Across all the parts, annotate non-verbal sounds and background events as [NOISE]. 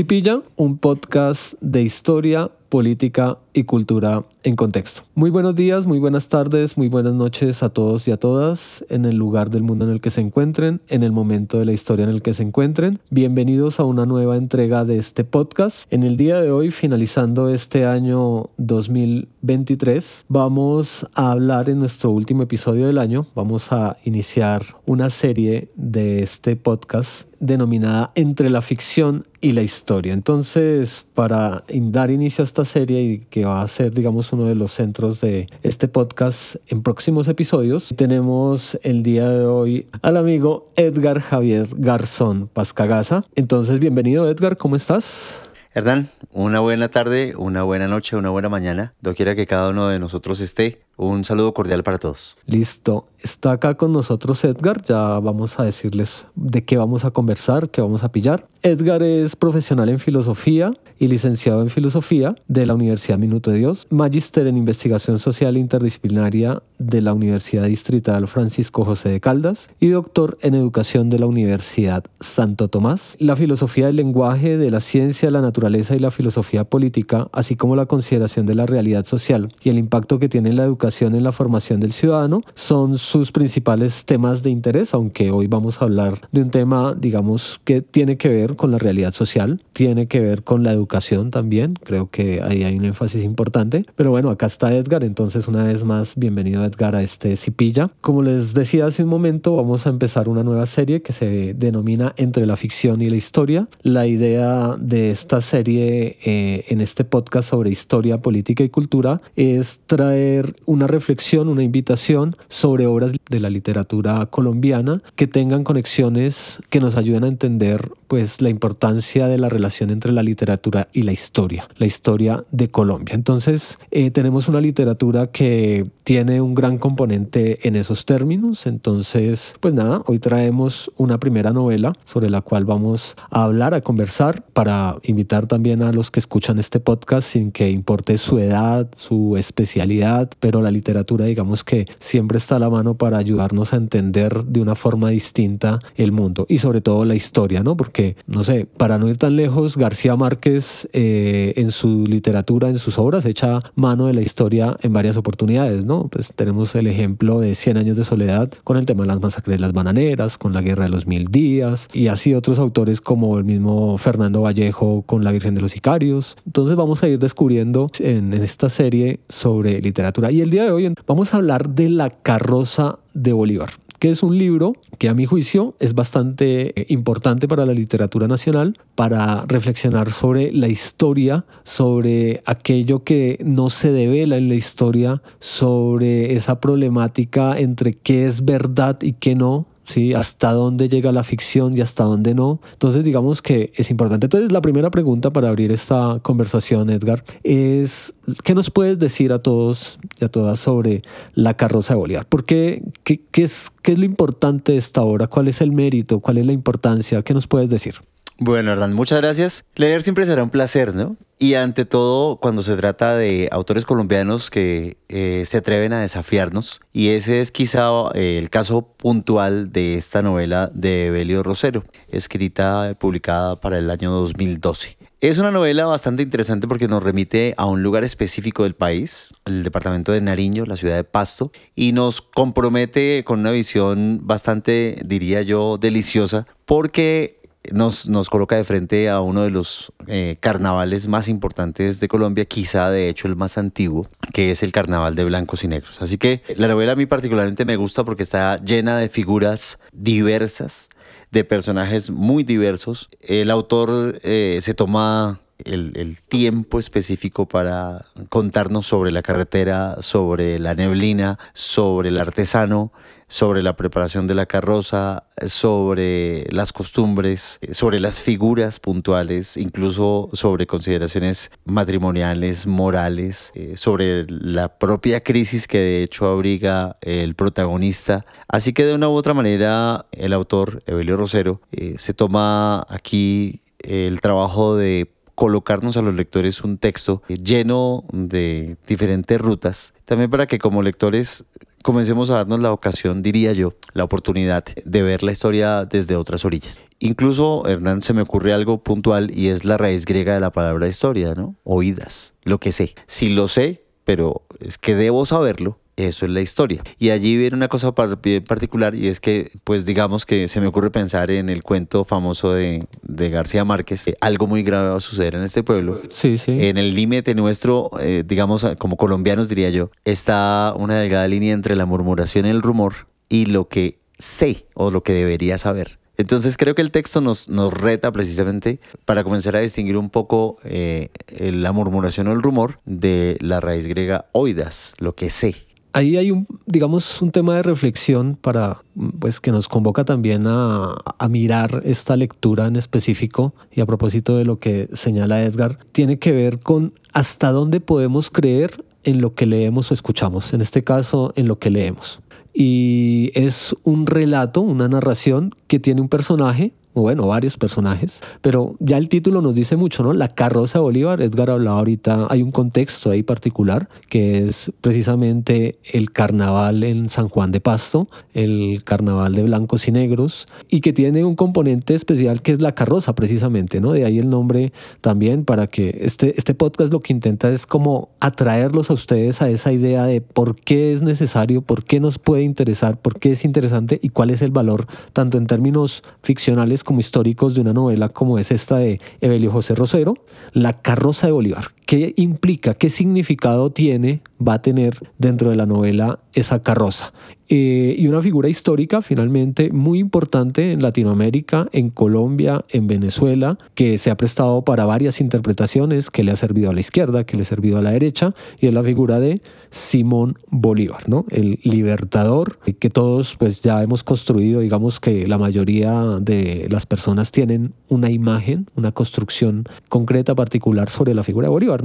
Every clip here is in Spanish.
Cipilla, un podcast de historia, política y cultura en contexto. Muy buenos días, muy buenas tardes, muy buenas noches a todos y a todas en el lugar del mundo en el que se encuentren, en el momento de la historia en el que se encuentren. Bienvenidos a una nueva entrega de este podcast. En el día de hoy, finalizando este año 2023, vamos a hablar en nuestro último episodio del año, vamos a iniciar una serie de este podcast denominada Entre la ficción y la historia. Entonces, para dar inicio a esta serie y que va a ser, digamos, uno de los centros de este podcast en próximos episodios, tenemos el día de hoy al amigo Edgar Javier Garzón Pascagasa. Entonces, bienvenido Edgar, ¿cómo estás? Hernán, una buena tarde, una buena noche, una buena mañana. quiera que cada uno de nosotros esté. Un saludo cordial para todos. Listo. Está acá con nosotros Edgar. Ya vamos a decirles de qué vamos a conversar, qué vamos a pillar. Edgar es profesional en filosofía y licenciado en filosofía de la Universidad Minuto de Dios, magíster en investigación social interdisciplinaria de la Universidad Distrital Francisco José de Caldas y doctor en educación de la Universidad Santo Tomás. La filosofía del lenguaje, de la ciencia, la naturaleza y la filosofía política, así como la consideración de la realidad social y el impacto que tiene la educación en la formación del ciudadano son sus principales temas de interés, aunque hoy vamos a hablar de un tema, digamos, que tiene que ver con la realidad social, tiene que ver con la educación también, creo que ahí hay un énfasis importante. Pero bueno, acá está Edgar, entonces una vez más, bienvenido Edgar a este Cipilla. Como les decía hace un momento, vamos a empezar una nueva serie que se denomina Entre la ficción y la historia. La idea de esta serie eh, en este podcast sobre historia, política y cultura es traer un una reflexión, una invitación sobre obras de la literatura colombiana que tengan conexiones que nos ayuden a entender pues la importancia de la relación entre la literatura y la historia, la historia de Colombia. Entonces eh, tenemos una literatura que tiene un gran componente en esos términos. Entonces pues nada, hoy traemos una primera novela sobre la cual vamos a hablar, a conversar para invitar también a los que escuchan este podcast sin que importe su edad, su especialidad, pero la literatura, digamos que siempre está a la mano para ayudarnos a entender de una forma distinta el mundo y sobre todo la historia, ¿no? Porque, no sé, para no ir tan lejos, García Márquez eh, en su literatura, en sus obras, echa mano de la historia en varias oportunidades, ¿no? Pues tenemos el ejemplo de Cien años de soledad con el tema de las masacres de las bananeras, con la guerra de los mil días y así otros autores como el mismo Fernando Vallejo con la Virgen de los Sicarios. Entonces vamos a ir descubriendo en, en esta serie sobre literatura. Y el día de hoy vamos a hablar de La carroza de Bolívar que es un libro que a mi juicio es bastante eh, importante para la literatura nacional, para reflexionar sobre la historia, sobre aquello que no se devela en la historia, sobre esa problemática entre qué es verdad y qué no, ¿sí? Hasta dónde llega la ficción y hasta dónde no. Entonces, digamos que es importante. Entonces, la primera pregunta para abrir esta conversación, Edgar, es, ¿qué nos puedes decir a todos y a todas sobre la carroza de Bolívar? ¿Por qué? ¿Qué, qué es, qué es lo importante de esta obra? ¿Cuál es el mérito? ¿Cuál es la importancia? ¿Qué nos puedes decir? Bueno, Hernán, muchas gracias. Leer siempre será un placer, ¿no? Y ante todo, cuando se trata de autores colombianos que eh, se atreven a desafiarnos, y ese es quizá eh, el caso puntual de esta novela de Evelio Rosero, escrita, publicada para el año 2012. Es una novela bastante interesante porque nos remite a un lugar específico del país, el departamento de Nariño, la ciudad de Pasto, y nos compromete con una visión bastante, diría yo, deliciosa, porque nos, nos coloca de frente a uno de los eh, carnavales más importantes de Colombia, quizá de hecho el más antiguo, que es el carnaval de blancos y negros. Así que la novela a mí particularmente me gusta porque está llena de figuras diversas, de personajes muy diversos. El autor eh, se toma el, el, tiempo específico para contarnos sobre la carretera, sobre la neblina, sobre el artesano, sobre la preparación de la carroza, sobre las costumbres, sobre las figuras puntuales, incluso sobre consideraciones matrimoniales, morales, eh, sobre la propia crisis que de hecho abriga el protagonista. Así que de una u otra manera el autor, Evelio Rosero, eh, se toma aquí el trabajo de colocarnos a los lectores un texto lleno de diferentes rutas, también para que como lectores comencemos a darnos la ocasión, diría yo, la oportunidad de ver la historia desde otras orillas. Incluso, Hernán, se me ocurre algo puntual y es la raíz griega de la palabra historia, ¿no? Oídas, lo que sé. Si lo sé, pero es que debo saberlo, eso es la historia. Y allí viene una cosa particular y es que, pues digamos que se me ocurre pensar en el cuento famoso de, García Márquez, algo muy grave va a suceder en este pueblo. Sí, sí. En el límite nuestro, eh, digamos como colombianos diría yo, está una delgada línea entre la murmuración y el rumor y lo que sé o lo que debería saber. Entonces creo que el texto nos, nos reta precisamente para comenzar a distinguir un poco eh, la murmuración o el rumor de la raíz griega oidas, lo que sé, ahí hay un, digamos, un tema de reflexión para, pues, que nos convoca también a, a, mirar esta lectura en específico y a propósito de lo que señala Edgar, tiene que ver con hasta dónde podemos creer en lo que leemos o escuchamos, en este caso, en lo que leemos. Y es un relato, una narración que tiene un personaje o bueno, varios personajes, pero ya el título nos dice mucho, ¿no? La carroza de Bolívar, Edgar hablaba ahorita, hay un contexto ahí particular, que es precisamente el carnaval en San Juan de Pasto, el carnaval de blancos y negros, y que tiene un componente especial que es la carroza, precisamente, ¿no? De ahí el nombre también, para que este, este podcast lo que intenta es como atraerlos a ustedes a esa idea de por qué es necesario, por qué nos puede interesar, por qué es interesante y cuál es el valor, tanto en términos ficcionales, como históricos de una novela como es esta de Evelio José Rosero, La carroza de Bolívar. ¿Qué implica, qué significado tiene, va a tener dentro de la novela esa carroza? Eh, y una figura histórica finalmente muy importante en Latinoamérica, en Colombia, en Venezuela, que se ha prestado para varias interpretaciones, que le ha servido a la izquierda, que le ha servido a la derecha, y es la figura de Simón Bolívar, ¿no? El libertador que todos pues ya hemos construido, digamos que la mayoría de las personas tienen una imagen, una construcción concreta particular sobre la figura de Bolívar,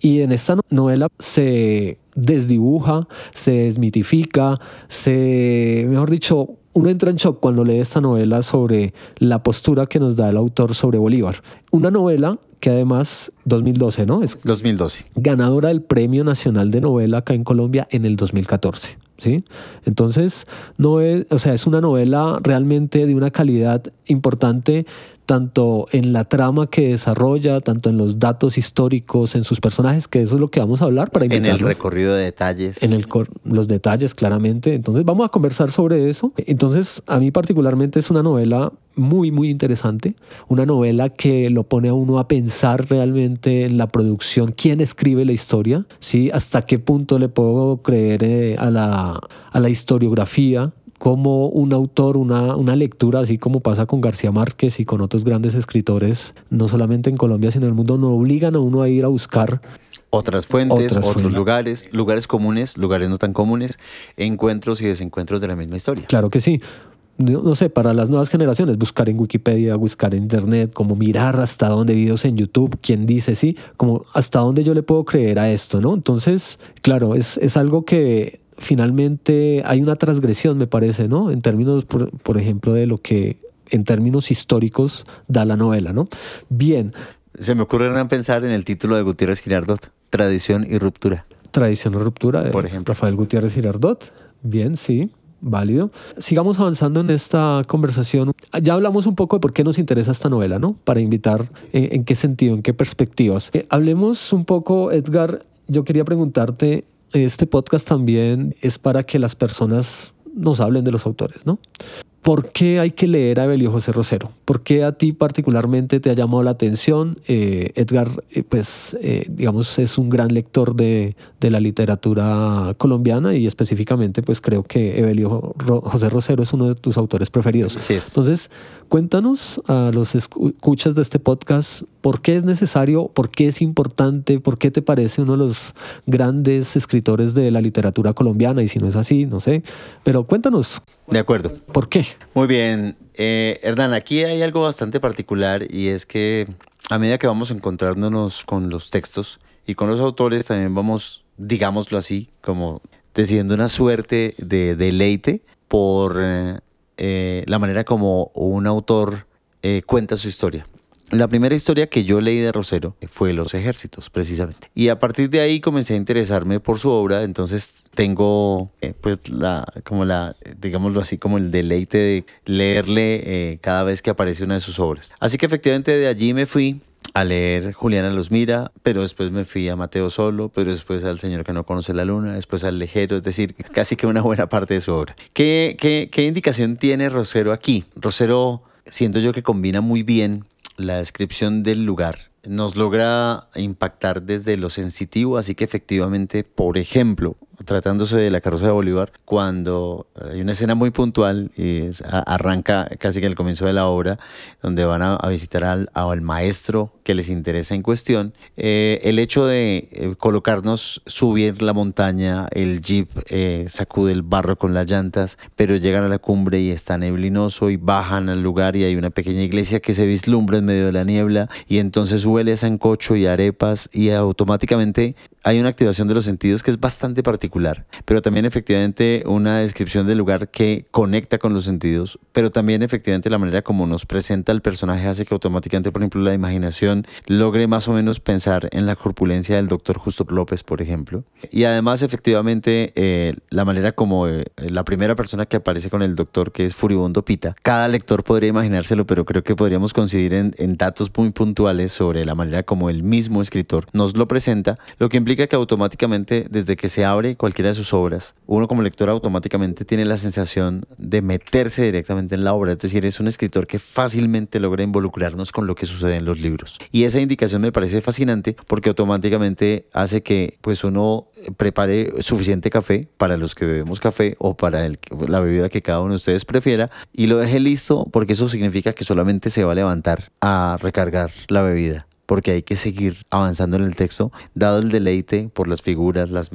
Y en esta novela se desdibuja, se desmitifica, se, mejor dicho, uno entra en shock cuando lee esta novela sobre la postura que nos da el autor sobre Bolívar. Una novela que además 2012, ¿no? Es 2012. Ganadora del Premio Nacional de Novela acá en Colombia en el 2014. ¿Sí? Entonces, no es, o sea, es una novela realmente de una calidad importante, tanto en la trama que desarrolla, tanto en los datos históricos, en sus personajes, que eso es lo que vamos a hablar para En el recorrido de detalles. En el los detalles, claramente. Entonces vamos a conversar sobre eso. Entonces, a mí particularmente es una novela muy, muy interesante. Una novela que lo pone a uno a pensar realmente en la producción, quién escribe la historia, ¿sí? hasta qué punto le puedo creer eh, a, la, a la historiografía como un autor, una, una lectura, así como pasa con García Márquez y con otros grandes escritores, no solamente en Colombia, sino en el mundo, nos obligan a uno a ir a buscar otras fuentes, otros lugares, lugares comunes, lugares no tan comunes, encuentros y desencuentros de la misma historia. Claro que sí. No, sé, para las nuevas generaciones, buscar en Wikipedia, buscar en Internet, como mirar hasta dónde videos en YouTube, quién dice sí, como hasta dónde yo le puedo creer a esto, ¿no? Entonces, claro, es, es algo que finalmente hay una transgresión, me parece, ¿no? En términos, por, ejemplo, de lo que en términos históricos da la novela, ¿no? Bien. Se me ocurre pensar en el título de Gutiérrez Girardot, Tradición y Ruptura. Tradición y Ruptura, de por ejemplo. Rafael Gutiérrez Girardot. Bien, sí, válido. Sigamos avanzando en esta conversación. Ya hablamos un poco de por qué nos interesa esta novela, ¿no? Para invitar eh, en, qué sentido, en qué perspectivas. Eh, hablemos un poco, Edgar, yo quería preguntarte este podcast también es para que las personas nos hablen de los autores, ¿no? ¿Por qué hay que leer a Evelio José Rosero? ¿Por qué a ti particularmente te ha llamado la atención? Eh, Edgar, eh, pues, eh, digamos, es un gran lector de, de, la literatura colombiana y específicamente, pues, creo que Evelio José Rosero es uno de tus autores preferidos. Así es. Entonces, cuéntanos a los escuchas de este podcast por qué es necesario, por qué es importante, por qué te parece uno de los grandes escritores de la literatura colombiana y si no es así, no sé, pero cuéntanos. De acuerdo. ¿Por qué? Muy bien. Eh, Hernán, aquí hay algo bastante particular y es que a medida que vamos encontrándonos con los textos y con los autores, también vamos, digámoslo así, como decidiendo una suerte de deleite por eh, eh, la manera como un autor cuenta su historia. La primera historia que yo leí de Rosero fue Los Ejércitos, precisamente. Y a partir de ahí comencé a interesarme por su obra, entonces tengo eh, pues la, como la, digámoslo así, como el deleite de leerle eh, cada vez que aparece una de sus obras. Así que efectivamente de allí me fui a leer Juliana los mira, pero después me fui a Mateo Solo, pero después al Señor que no conoce la luna, después al Lejero, es decir, casi que una buena parte de su obra. ¿Qué, qué, qué indicación tiene Rosero aquí? Rosero siento yo que combina muy bien la descripción del lugar nos logra impactar desde lo sensitivo, así que efectivamente, por ejemplo, tratándose de la carroza de Bolívar, cuando hay una escena muy puntual y arranca casi que el comienzo de la obra, donde van a, visitar al, al, maestro que les interesa en cuestión, eh, el hecho de eh, colocarnos, subir la montaña, el jeep eh, sacude el barro con las llantas, pero llegan a la cumbre y está neblinoso y bajan al lugar y hay una pequeña iglesia que se vislumbra en medio de la niebla y entonces huele a sancocho y arepas y automáticamente hay una activación de los sentidos que es bastante particular, pero también efectivamente una descripción del lugar que conecta con los sentidos, pero también efectivamente la manera como nos presenta el personaje hace que automáticamente, por ejemplo, la imaginación logre más o menos pensar en la corpulencia del doctor Justo López, por ejemplo. Y además, efectivamente, eh, la manera como eh, la primera persona que aparece con el doctor, que es Furibundo Pita, cada lector podría imaginárselo, pero creo que podríamos coincidir en, en datos muy puntuales sobre la manera como el mismo escritor nos lo presenta, lo que implica que automáticamente, desde que se abre cualquiera de sus obras, uno como lector automáticamente tiene la sensación de meterse directamente en la obra. Es decir, es un escritor que fácilmente logra involucrarnos con lo que sucede en los libros. Y esa indicación me parece fascinante porque automáticamente hace que pues uno prepare suficiente café para los que bebemos café o para la bebida que cada uno de ustedes prefiera y lo deje listo porque eso significa que solamente se va a levantar a recargar la bebida porque hay que seguir avanzando en el texto, dado el deleite por las figuras, las,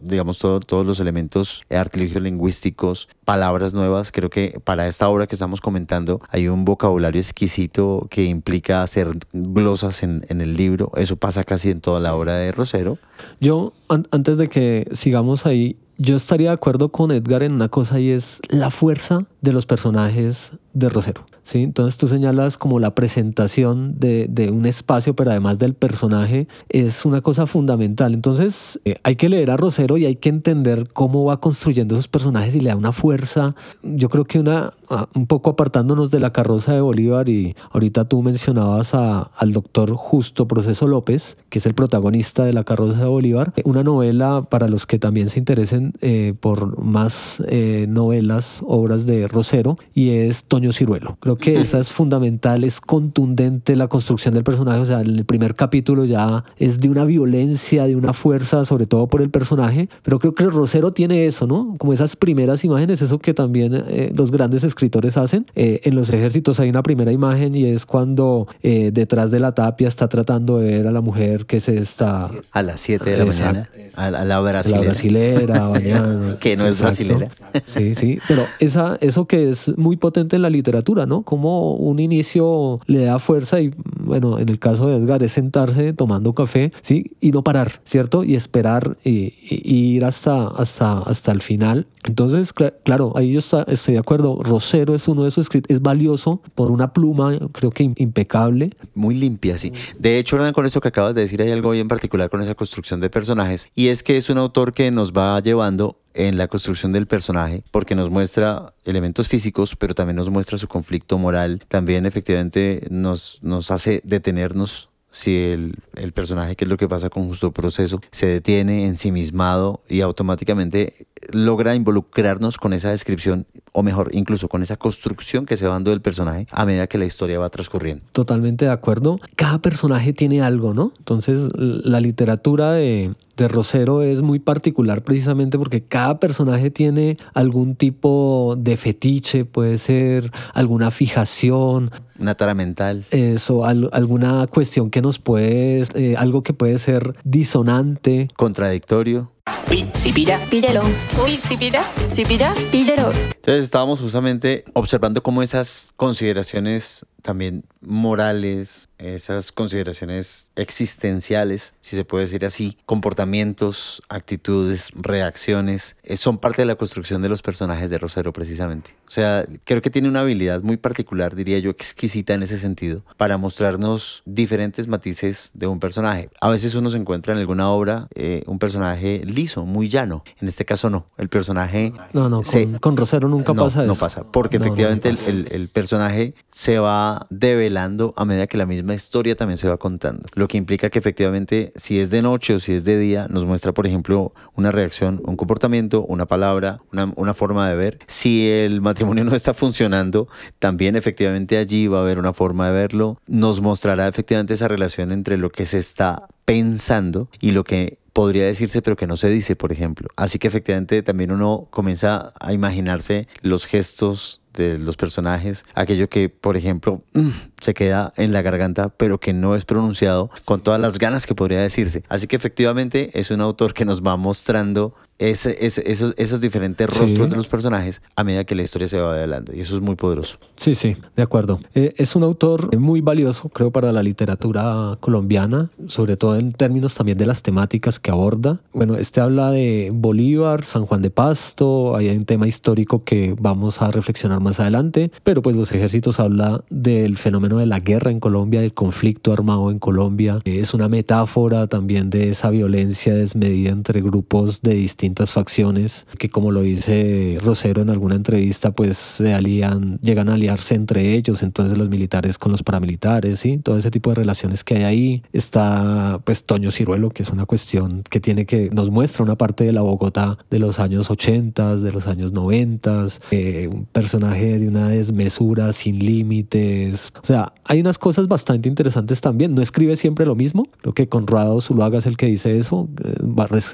digamos, todos los elementos artilugios lingüísticos, palabras nuevas. Creo que para esta obra que estamos comentando hay un vocabulario exquisito que implica hacer glosas en, en el libro. Eso pasa casi en toda la obra de Rosero. Yo, antes de que sigamos ahí, yo estaría de acuerdo con Edgar en una cosa y es la fuerza de los personajes de Rosero. ¿Sí? Entonces tú señalas como la presentación de, de, un espacio, pero además del personaje, es una cosa fundamental. Entonces eh, hay que leer a Rosero y hay que entender cómo va construyendo esos personajes y le da una fuerza. Yo creo que una, un poco apartándonos de la carroza de Bolívar y ahorita tú mencionabas a, al doctor Justo Proceso López, que es el protagonista de la carroza de Bolívar, una novela para los que también se interesen eh, por más eh, novelas, obras de Rosero, y es Toño Ciruelo. Creo que esa es fundamental, es contundente la construcción del personaje, o sea, el primer capítulo ya es de una violencia, de una fuerza, sobre todo por el personaje, pero creo que Rosero tiene eso, ¿no? Como esas primeras imágenes, eso que también eh, los grandes escritores hacen. Eh, en los ejércitos hay una primera imagen y es cuando eh, detrás de la tapia está tratando de ver a la mujer que se está... A las 7 de la mañana, a la, brasilera. La brasilera, [LAUGHS] bañada. que no es brasilera. Sí, sí, pero esa, eso que es muy potente en la literatura, ¿no? Como un inicio le da fuerza y, bueno, en el caso de Edgar es sentarse tomando café, ¿sí? Y no parar, ¿cierto? Y esperar y, ir hasta, hasta, hasta el final. Entonces, claro, ahí yo estoy de acuerdo. Rosero es uno de esos escritos, es valioso por una pluma, creo que impecable. Muy limpia, sí. De hecho, con eso que acabas de decir, hay algo en particular con esa construcción de personajes, y es que es un autor que nos va llevando en la construcción del personaje porque nos muestra elementos físicos, pero también nos muestra su conflicto moral, también efectivamente nos, nos hace detenernos si el, el, personaje, que es lo que pasa con Justo Proceso, se detiene ensimismado y automáticamente logra involucrarnos con esa descripción, o mejor, incluso con esa construcción que se va dando del personaje a medida que la historia va transcurriendo. Totalmente de acuerdo. Cada personaje tiene algo, ¿no? Entonces, la literatura de, de Rosero es muy particular precisamente porque cada personaje tiene algún tipo de fetiche, puede ser alguna fijación. Una tara mental. Eso, alguna cuestión que nos puede, eh, algo que puede ser disonante. Contradictorio. Uy, si pilla. Píllelo. Uy, si pilla. Si pilla, píllelo. Entonces estábamos justamente observando cómo esas consideraciones también morales, esas consideraciones existenciales, si se puede decir así, comportamientos, actitudes, reacciones, eh, son parte de la construcción de los personajes de Rosero precisamente. O sea, creo que tiene una habilidad muy particular, diría yo, exquisita en ese sentido, para mostrarnos diferentes matices de un personaje. A veces uno se encuentra en alguna obra eh, un personaje liso, muy llano. En este caso no, el personaje... No, no, con, Rosero nunca pasa eso. No pasa, porque efectivamente el, el personaje se va develando a medida que la misma historia también se va contando. Lo que implica que efectivamente si es de noche o si es de día, nos muestra, por ejemplo, una reacción, un comportamiento, una palabra, una, una forma de ver. Si el matrimonio [LAUGHS] no está funcionando, también efectivamente allí va a haber una forma de verlo. Nos mostrará efectivamente esa relación entre lo que se está pensando y lo que podría decirse pero que no se dice, por ejemplo. Así que efectivamente también uno comienza a imaginarse los gestos de los personajes, aquello que, por ejemplo, mm, se queda en la garganta, pero que no es pronunciado con todas las ganas que podría decirse. Así que efectivamente es un autor que nos va mostrando ese, esos, esos, diferentes rostros de los personajes a medida que la historia se va adelante. Y eso es muy poderoso. Sí, sí, de acuerdo. Eh, es un autor muy valioso, creo, para la literatura colombiana, sobre todo en términos también de las temáticas que aborda. Bueno, este habla de Bolívar, San Juan de Pasto, hay un tema histórico que vamos a reflexionar más adelante, pero pues los ejércitos habla del fenómeno de la guerra en Colombia, del conflicto armado en Colombia. Es una metáfora también de esa violencia desmedida entre grupos de distintos facciones que como lo dice Rosero en alguna entrevista pues se alían, llegan a aliarse entre ellos, entonces los militares con los paramilitares, ¿sí? todo ese tipo de relaciones que hay ahí. Está pues Toño Ciruelo, que es una cuestión que tiene que, nos muestra una parte de la Bogotá de los años 80, de los años 90, eh, un personaje de una desmesura sin límites. O sea, hay unas cosas bastante interesantes también. No escribe siempre lo mismo. Creo que Conrado Zuluaga es el que dice eso. Eh,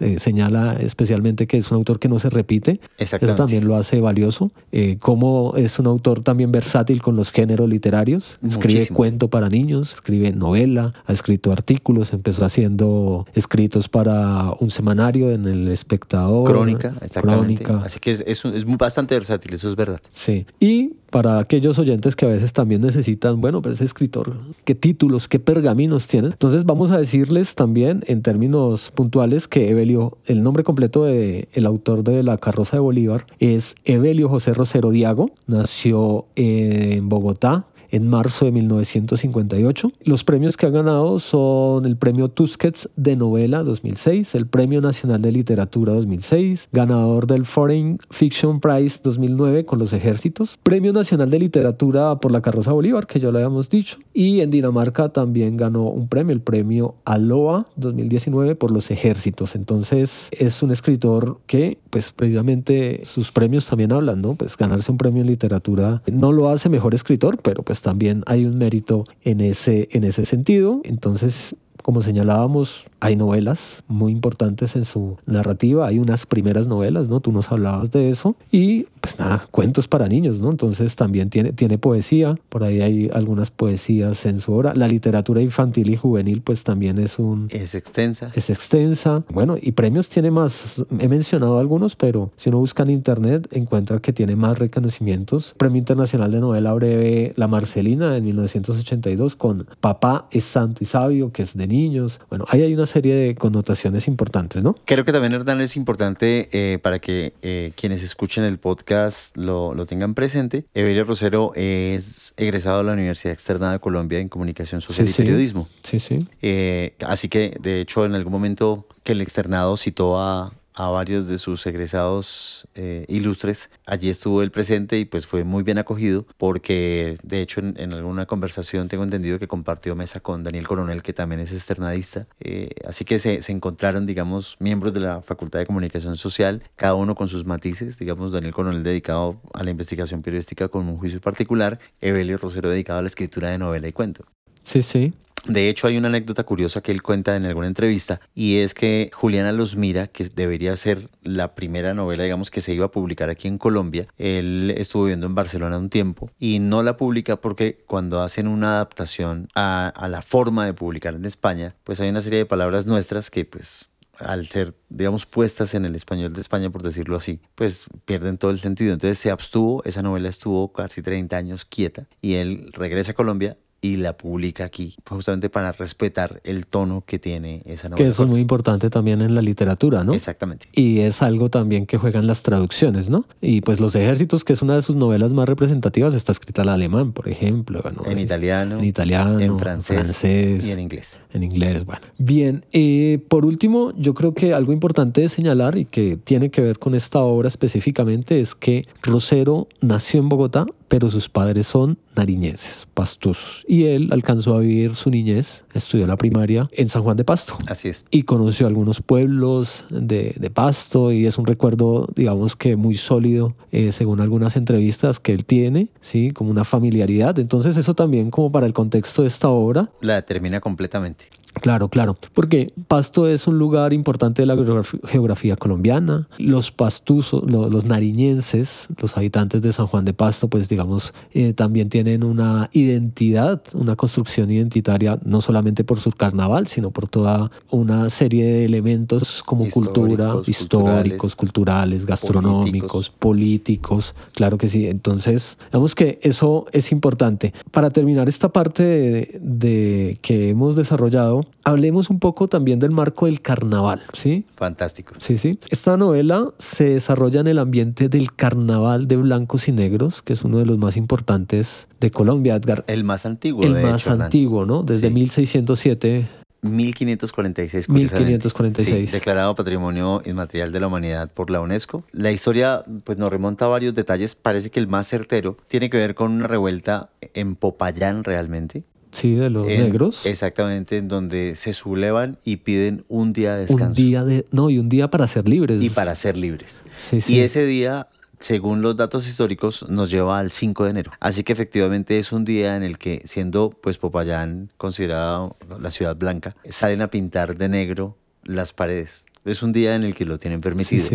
eh, señala especialmente que es un autor que no se repite. Eso también lo hace valioso. Eh, como es un autor también versátil con los géneros literarios. Escribe cuento para niños, escribe novela, ha escrito artículos, empezó haciendo escritos para un semanario en El Espectador. Crónica, exactamente. Crónica. Así que es, es, es bastante versátil, eso es verdad. Sí. Y para aquellos oyentes que a veces también necesitan, bueno, pues ese escritor, qué títulos, qué pergaminos tiene. Entonces vamos a decirles también en términos puntuales que Evelio, el nombre completo de el autor de La carroza de Bolívar es Evelio José Rosero Diago, nació en Bogotá en marzo de 1958. Los premios que ha ganado son el Premio Tusquets de Novela 2006, el Premio Nacional de Literatura 2006, ganador del Foreign Fiction Prize 2009 con los ejércitos, Premio Nacional de Literatura por la Carroza Bolívar, que ya lo habíamos dicho, y en Dinamarca también ganó un premio, el Premio Aloa 2019 por los ejércitos. Entonces es un escritor que pues precisamente sus premios también hablan, ¿no? Pues ganarse un premio en literatura no lo hace mejor escritor, pero pues también hay un mérito en ese, en ese sentido. Entonces, como señalábamos, hay novelas muy importantes en su narrativa, hay unas primeras novelas, ¿no? Tú nos hablabas de eso. Y pues nada, cuentos para niños, ¿no? Entonces también tiene, tiene poesía, por ahí hay algunas poesías en su obra. La literatura infantil y juvenil pues también es un... Es extensa. Es extensa. Bueno, y premios tiene más, he mencionado algunos, pero si uno busca en internet encuentra que tiene más reconocimientos. Premio Internacional de Novela Breve La Marcelina en 1982 con Papá es santo y sabio, que es de niños. Bueno, ahí hay una serie de connotaciones importantes, ¿no? Creo que también, Hernán, es importante eh, para que eh, quienes escuchen el podcast lo, lo, tengan presente. Evelio Rosero es egresado de la Universidad Externa de Colombia en Comunicación Social y Periodismo. Sí, sí. Eh, así que, de hecho, en algún momento que el externado citó a, a varios de sus egresados eh, ilustres. Allí estuvo el presente y pues fue muy bien acogido porque de hecho en, alguna conversación tengo entendido que compartió mesa con Daniel Coronel que también es externadista. Eh, así que se, se, encontraron digamos miembros de la Facultad de Comunicación Social, cada uno con sus matices, digamos Daniel Coronel dedicado a la investigación periodística con un juicio particular, Evelio Rosero dedicado a la escritura de novela y cuento. Sí, sí. De hecho, hay una anécdota curiosa que él cuenta en alguna entrevista y es que Juliana los mira, que debería ser la primera novela, digamos, que se iba a publicar aquí en Colombia. Él estuvo viviendo en Barcelona un tiempo y no la publica porque cuando hacen una adaptación a, a la forma de publicar en España, pues hay una serie de palabras nuestras que pues al ser, digamos, puestas en el español de España, por decirlo así, pues pierden todo el sentido. Entonces se abstuvo, esa novela estuvo casi 30 años quieta y él regresa a Colombia y la publica aquí, justamente para respetar el tono que tiene esa novela. Que eso es muy importante también en la literatura, ¿no? Exactamente. Y es algo también que juegan las traducciones, ¿no? Y pues Los Ejércitos, que es una de sus novelas más representativas, está escrita al alemán, por ejemplo. ¿no? En italiano. En italiano. En francés. y en inglés. En inglés, bueno. Bien, eh, por último, yo creo que algo importante de señalar y que tiene que ver con esta obra específicamente es que Rosero nació en Bogotá, pero sus padres son nariñenses, pastosos. Y él alcanzó a vivir su niñez, estudió la primaria en San Juan de Pasto. Así es. Y conoció algunos pueblos de, de Pasto y es un recuerdo, digamos que muy sólido, eh, según algunas entrevistas que él tiene, ¿sí? Como una familiaridad. Entonces eso también como para el contexto de esta obra. La determina completamente. Claro, claro, porque Pasto es un lugar importante de la geografía colombiana. Los pastuzos, los nariñenses, los habitantes de San Juan de Pasto, pues digamos, eh, también tienen una identidad, una construcción identitaria, no solamente por su carnaval, sino por toda una serie de elementos como cultura, históricos, culturales, gastronómicos, políticos. claro que sí. Entonces, digamos que eso es importante. Para terminar esta parte de que hemos desarrollado, hablemos un poco también del marco del carnaval, ¿sí? Fantástico. Sí, sí. Esta novela se desarrolla en el ambiente del carnaval de blancos y negros, que es uno de los más importantes de Colombia, Edgar. El más antiguo. El más antiguo, ¿no? Desde 1607 1546. 1546. Sí, declarado Patrimonio Inmaterial de la Humanidad por la UNESCO. La historia pues nos remonta a varios detalles. Parece que el más certero tiene que ver con una revuelta en Popayán realmente. Sí, de los negros. Exactamente, en donde se sublevan y piden un día de descanso. Un día de, no, y un día para ser libres. Y para ser libres. Sí, sí. Y ese día, según los datos históricos, nos lleva al 5 de enero. Así que efectivamente es un día en el que, siendo pues Popayán considerada la ciudad blanca, salen a pintar de negro las paredes es un día en el que lo tienen permitido.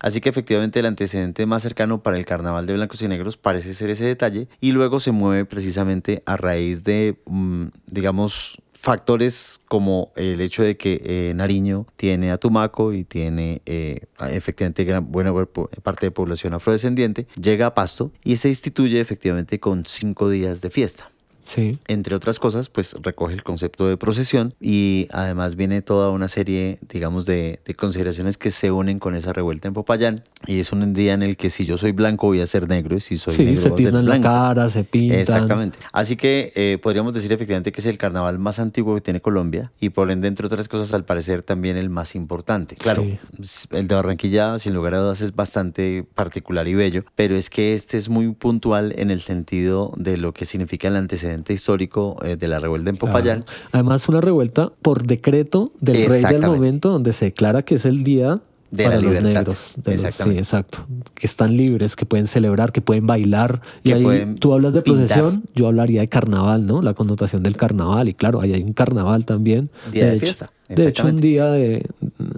Así que efectivamente el antecedente más cercano para el carnaval de blancos y negros parece ser ese detalle y luego se mueve precisamente a raíz de, mm, digamos, factores como el hecho de que eh, Nariño tiene a Tumaco y tiene eh, efectivamente gran, buena parte de población afrodescendiente, llega a Pasto y se instituye efectivamente con cinco días de fiesta. Entre otras cosas, pues recoge el concepto de procesión y además viene toda una serie, digamos, de, consideraciones que se unen con esa revuelta en Popayán. Y es un día en el que si yo soy blanco voy a ser negro y si soy negro se voy a ser la cara, se pintan. Exactamente. Así que eh, podríamos decir efectivamente que es el carnaval más antiguo que tiene Colombia y por ende, entre otras cosas, al parecer también el más importante. Claro, el de Barranquilla, sin lugar a dudas, es bastante particular y bello, pero es que este es muy puntual en el sentido de lo que significa el antecedente histórico eh, de la revuelta en Popayán. Además, una revuelta por decreto del rey del momento, donde se declara que es el día de para los negros. sí, exacto. Que están libres, que pueden celebrar, que pueden bailar. y ahí tú hablas de procesión, yo hablaría de carnaval, ¿no? La connotación del carnaval. Y claro, ahí hay un carnaval también. Día de, fiesta. De hecho, un día de.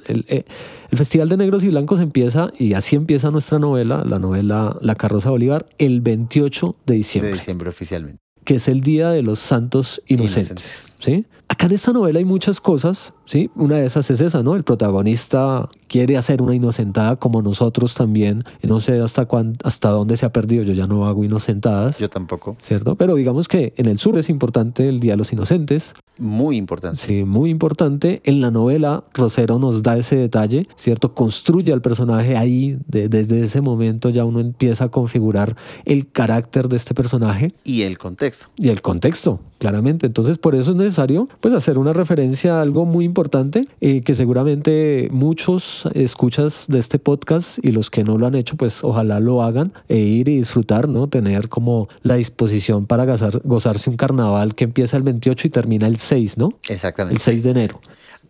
El, eh, el, Festival de Negros y Blancos empieza, y así empieza nuestra novela, la novela La Carroza Bolívar, el 28 de diciembre. De diciembre oficialmente que es el Día de los Santos Inocentes. ¿sí? Acá en esta novela hay muchas cosas, ¿sí? Una de esas es esa, ¿no? El protagonista quiere hacer una inocentada como nosotros también. No sé hasta, hasta dónde se ha perdido, yo ya no hago inocentadas. Yo tampoco. ¿Cierto? Pero digamos que en el sur es importante el Día de los Inocentes. Muy importante. Sí, muy importante. En la novela, Rosero nos da ese detalle, ¿cierto? Construye al personaje ahí. desde ese momento ya uno empieza a configurar el carácter de este personaje. Y el contexto. Y el contexto, claramente. Entonces, por eso es necesario pues, hacer una referencia a algo muy importante eh, que seguramente muchos escuchas de este podcast y los que no lo han hecho, pues ojalá lo hagan e ir y disfrutar, ¿no? Tener como la disposición para gozarse un carnaval que empieza el 28 y termina el 6, ¿no? Exactamente. El 6 de enero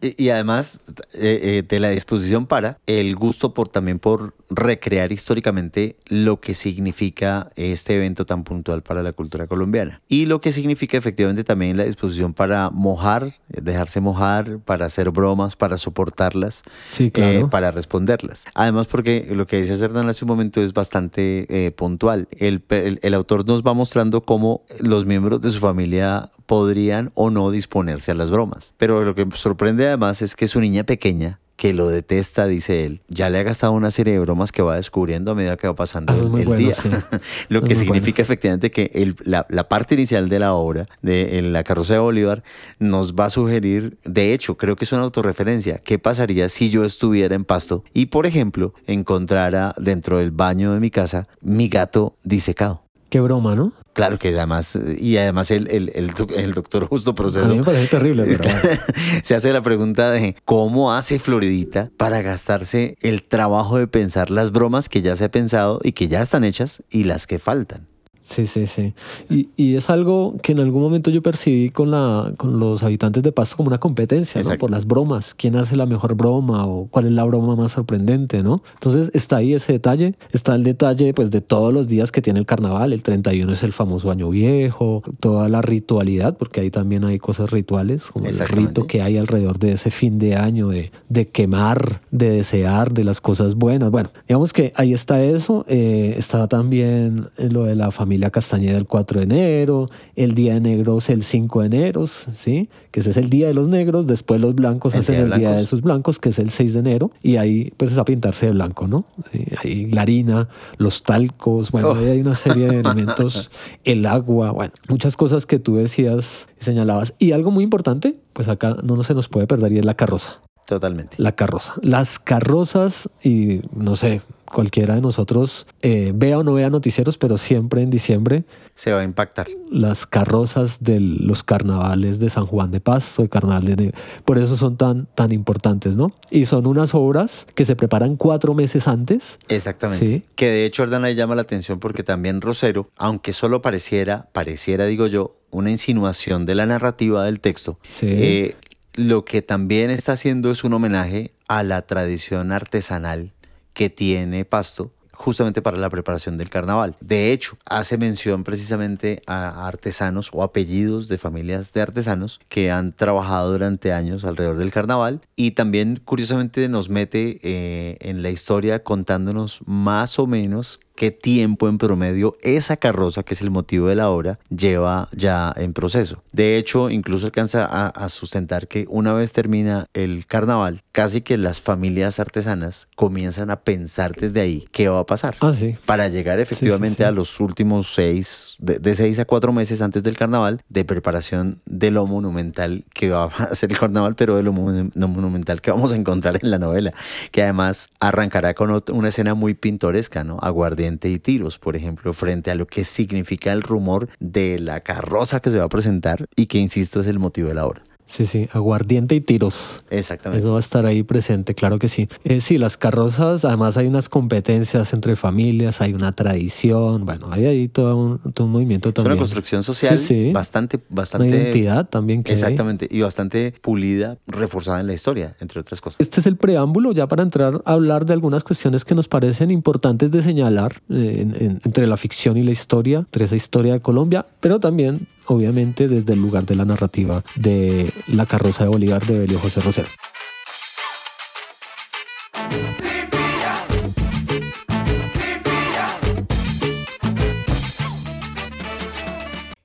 y además eh, eh, de la disposición para el gusto por también por recrear históricamente lo que significa este evento tan puntual para la cultura colombiana y lo que significa efectivamente también la disposición para mojar, dejarse mojar, para hacer bromas, para soportarlas, eh, para responderlas. Además porque lo que dice Hernán hace un momento es bastante puntual. El, el, el autor nos va mostrando cómo los miembros de su familia podrían o no disponerse a las bromas. Pero lo que sorprende además es que su niña pequeña que lo detesta, dice él, ya le ha gastado una serie de bromas que va descubriendo a medida que va pasando Ah, el, bueno, día. sí. [LAUGHS] lo Es que significa efectivamente que el- la, la parte inicial de la obra, de en la carroza de Bolívar, nos va a sugerir, de hecho, creo que es una autorreferencia, qué pasaría si yo estuviera en Pasto y, por ejemplo, encontrara dentro del baño de mi casa mi gato disecado. Qué broma, ¿no? Claro que además, y además el, el, el, doc- el doctor Justo A mí Proceso me parece terrible, pero [LAUGHS] se hace la pregunta de cómo hace Floridita para gastarse el trabajo de pensar las bromas que ya se ha pensado y que ya están hechas y las que faltan. Sí, sí, sí. Y, y es algo que en algún momento yo percibí con, la, con los habitantes de Pasto como una competencia, ¿no? Por las bromas. ¿Quién hace la mejor broma o cuál es la broma más sorprendente, ¿no? Entonces está ahí ese detalle. Está el detalle, pues, de todos los días que tiene el carnaval. El 31 es el famoso Año Viejo, toda la ritualidad, porque ahí también hay cosas rituales, como el rito que hay alrededor de ese fin de año, de, de quemar, de desear, de las cosas buenas. Bueno, digamos que ahí está eso. Eh, está también lo de la familia Castañeda el 4 de enero, el Día de Negros el 5 de enero, ¿sí? Que ese es el Día de los Negros. Después los blancos El hacen el Día de sus blancos, que es el 6 de enero. Y ahí pues es a pintarse de blanco, ¿no? Ahí la harina, los talcos, bueno, Oh. ahí hay una serie de [LAUGHS] elementos, el agua, bueno, muchas cosas que tú decías y señalabas. Y algo muy importante, pues acá no se nos puede perder y es la carroza. Totalmente. La carroza. Las carrozas y no sé, cualquiera de nosotros eh, vea o no vea noticieros, pero siempre en diciembre Se va a impactar. las carrozas de los carnavales de San Juan de Pasto, de Carnaval de Por eso son tan, tan importantes, ¿no? Y son unas obras que se preparan cuatro meses antes. Exactamente. Sí. Que de hecho, Ordana le llama la atención porque también Rosero, aunque solo pareciera, pareciera, digo yo, una insinuación de la narrativa del texto, Sí. eh, lo que también está haciendo es un homenaje a la tradición artesanal que tiene Pasto justamente para la preparación del carnaval. De hecho, hace mención precisamente a artesanos o apellidos de familias de artesanos que han trabajado durante años alrededor del carnaval y también curiosamente nos mete eh, en la historia contándonos más o menos qué tiempo en promedio esa carroza, que es el motivo de la obra, lleva ya en proceso. De hecho, incluso alcanza a, a sustentar que una vez termina el carnaval, casi que las familias artesanas comienzan a pensar desde ahí qué va a pasar. Ah, sí. Para llegar efectivamente sí. a los últimos seis, de, de seis a cuatro meses antes del carnaval, de preparación de lo monumental que va a [LAUGHS] ser el carnaval, pero de lo, monu- lo monumental que vamos a encontrar en la novela, que además arrancará con una escena muy pintoresca, ¿no? Aguardiente y tiros, por ejemplo, frente a lo que significa el rumor de la carroza que se va a presentar y que, insisto, es el motivo de la obra. Sí, sí, aguardiente y tiros. Exactamente. Eso va a estar ahí presente, claro que sí. Eh, sí, las carrozas, además hay unas competencias entre familias, hay una tradición, bueno, hay ahí todo un, todo un movimiento Es también. una construcción social Sí, sí. bastante, bastante... Una identidad también que hay. Exactamente, y bastante pulida, reforzada en la historia, entre otras cosas. Este es el preámbulo ya para entrar a hablar de algunas cuestiones que nos parecen importantes de señalar eh, en- en- entre la ficción y la historia, entre esa historia de Colombia, pero también, obviamente, desde el lugar de la narrativa de La carroza de Bolívar de Belio José Rosero.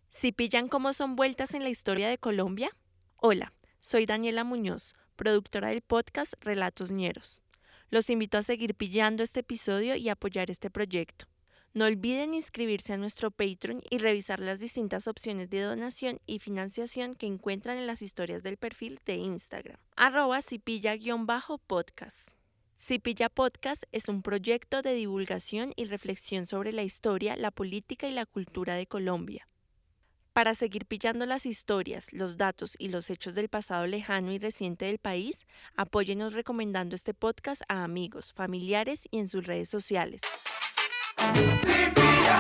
Si pillan cómo son vueltas en la historia de Colombia? Hola, soy Daniela Muñoz, productora del podcast Relatos Ñeros. Los invito a seguir pillando este episodio y apoyar este proyecto. No olviden inscribirse a nuestro Patreon y revisar las distintas opciones de donación y financiación que encuentran en las historias del perfil de Instagram, arroba cipilla-podcast. Cipilla Podcast es un proyecto de divulgación y reflexión sobre la historia, la política y la cultura de Colombia. Para seguir pillando las historias, los datos y los hechos del pasado lejano y reciente del país, apóyenos recomendando este podcast a amigos, familiares y en sus redes sociales. Tipia.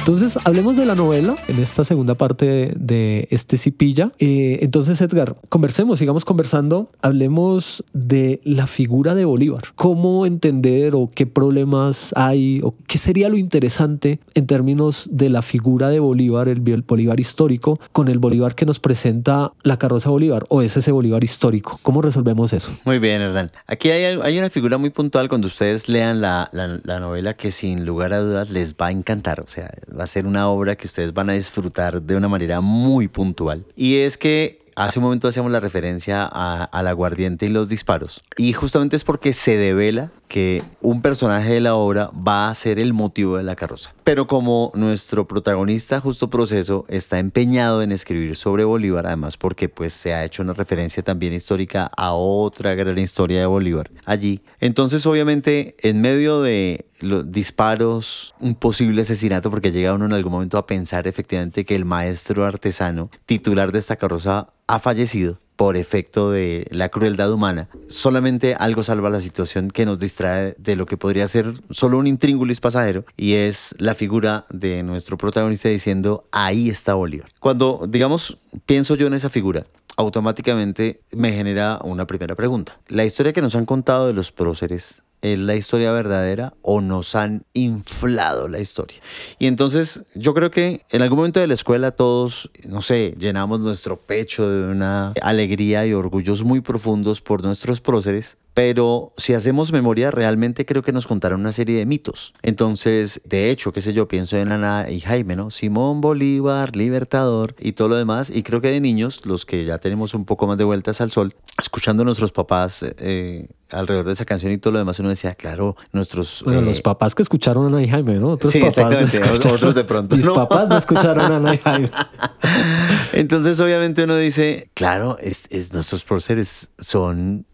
Entonces, hablemos de la novela en esta segunda parte de este Cipilla. Eh, entonces, Edgar, conversemos, sigamos conversando. Hablemos de la figura de Bolívar. ¿Cómo entender o qué problemas hay o qué sería lo interesante en términos de la figura de Bolívar, el Bolívar histórico, con el Bolívar que nos presenta la carroza Bolívar o es ese Bolívar histórico? ¿Cómo resolvemos eso? Muy bien, Hernán. Aquí hay, hay una figura muy puntual cuando ustedes lean la, la- la novela que sin lugar a dudas les va a encantar. O sea, va a ser una obra que ustedes van a disfrutar de una manera muy puntual. Y es que hace un momento hacíamos la referencia al aguardiente y los disparos. Y justamente es porque se devela que un personaje de la obra va a ser el motivo de la carroza. Pero como nuestro protagonista, Justo Proceso, está empeñado en escribir sobre Bolívar, además porque pues se ha hecho una referencia también histórica a otra gran historia de Bolívar allí. Entonces obviamente en medio de los disparos, un posible asesinato, porque llega uno en algún momento a pensar efectivamente que el maestro artesano titular de esta carroza ha fallecido por efecto de la crueldad humana. Solamente algo salva la situación que nos distrae de lo que podría ser solo un intríngulis pasajero y es la figura de nuestro protagonista diciendo ahí está Bolívar. Cuando, digamos, pienso yo en esa figura, automáticamente me genera una primera pregunta. La historia que nos han contado de los próceres ¿Es la historia verdadera o nos han inflado la historia? Y entonces yo creo que en algún momento de la escuela todos, no sé, llenamos nuestro pecho de una alegría y orgullos muy profundos por nuestros próceres, pero si hacemos memoria, realmente creo que nos contaron una serie de mitos. Entonces, de hecho, qué sé yo, pienso en Ana y Jaime, ¿no? Simón Bolívar, Libertador y todo lo demás. Y creo que de niños, los que ya tenemos un poco más de vueltas al sol, escuchando a nuestros papás eh, alrededor de esa canción y todo lo demás, uno decía, claro, nuestros... Bueno, eh, los papás que escucharon a Ana y Jaime, ¿no? Otros Sí, papás no otros de pronto Mis no. papás no escucharon a Ana y Jaime. [LAUGHS] Entonces, obviamente, uno dice, claro, es, es- nuestros próceres son,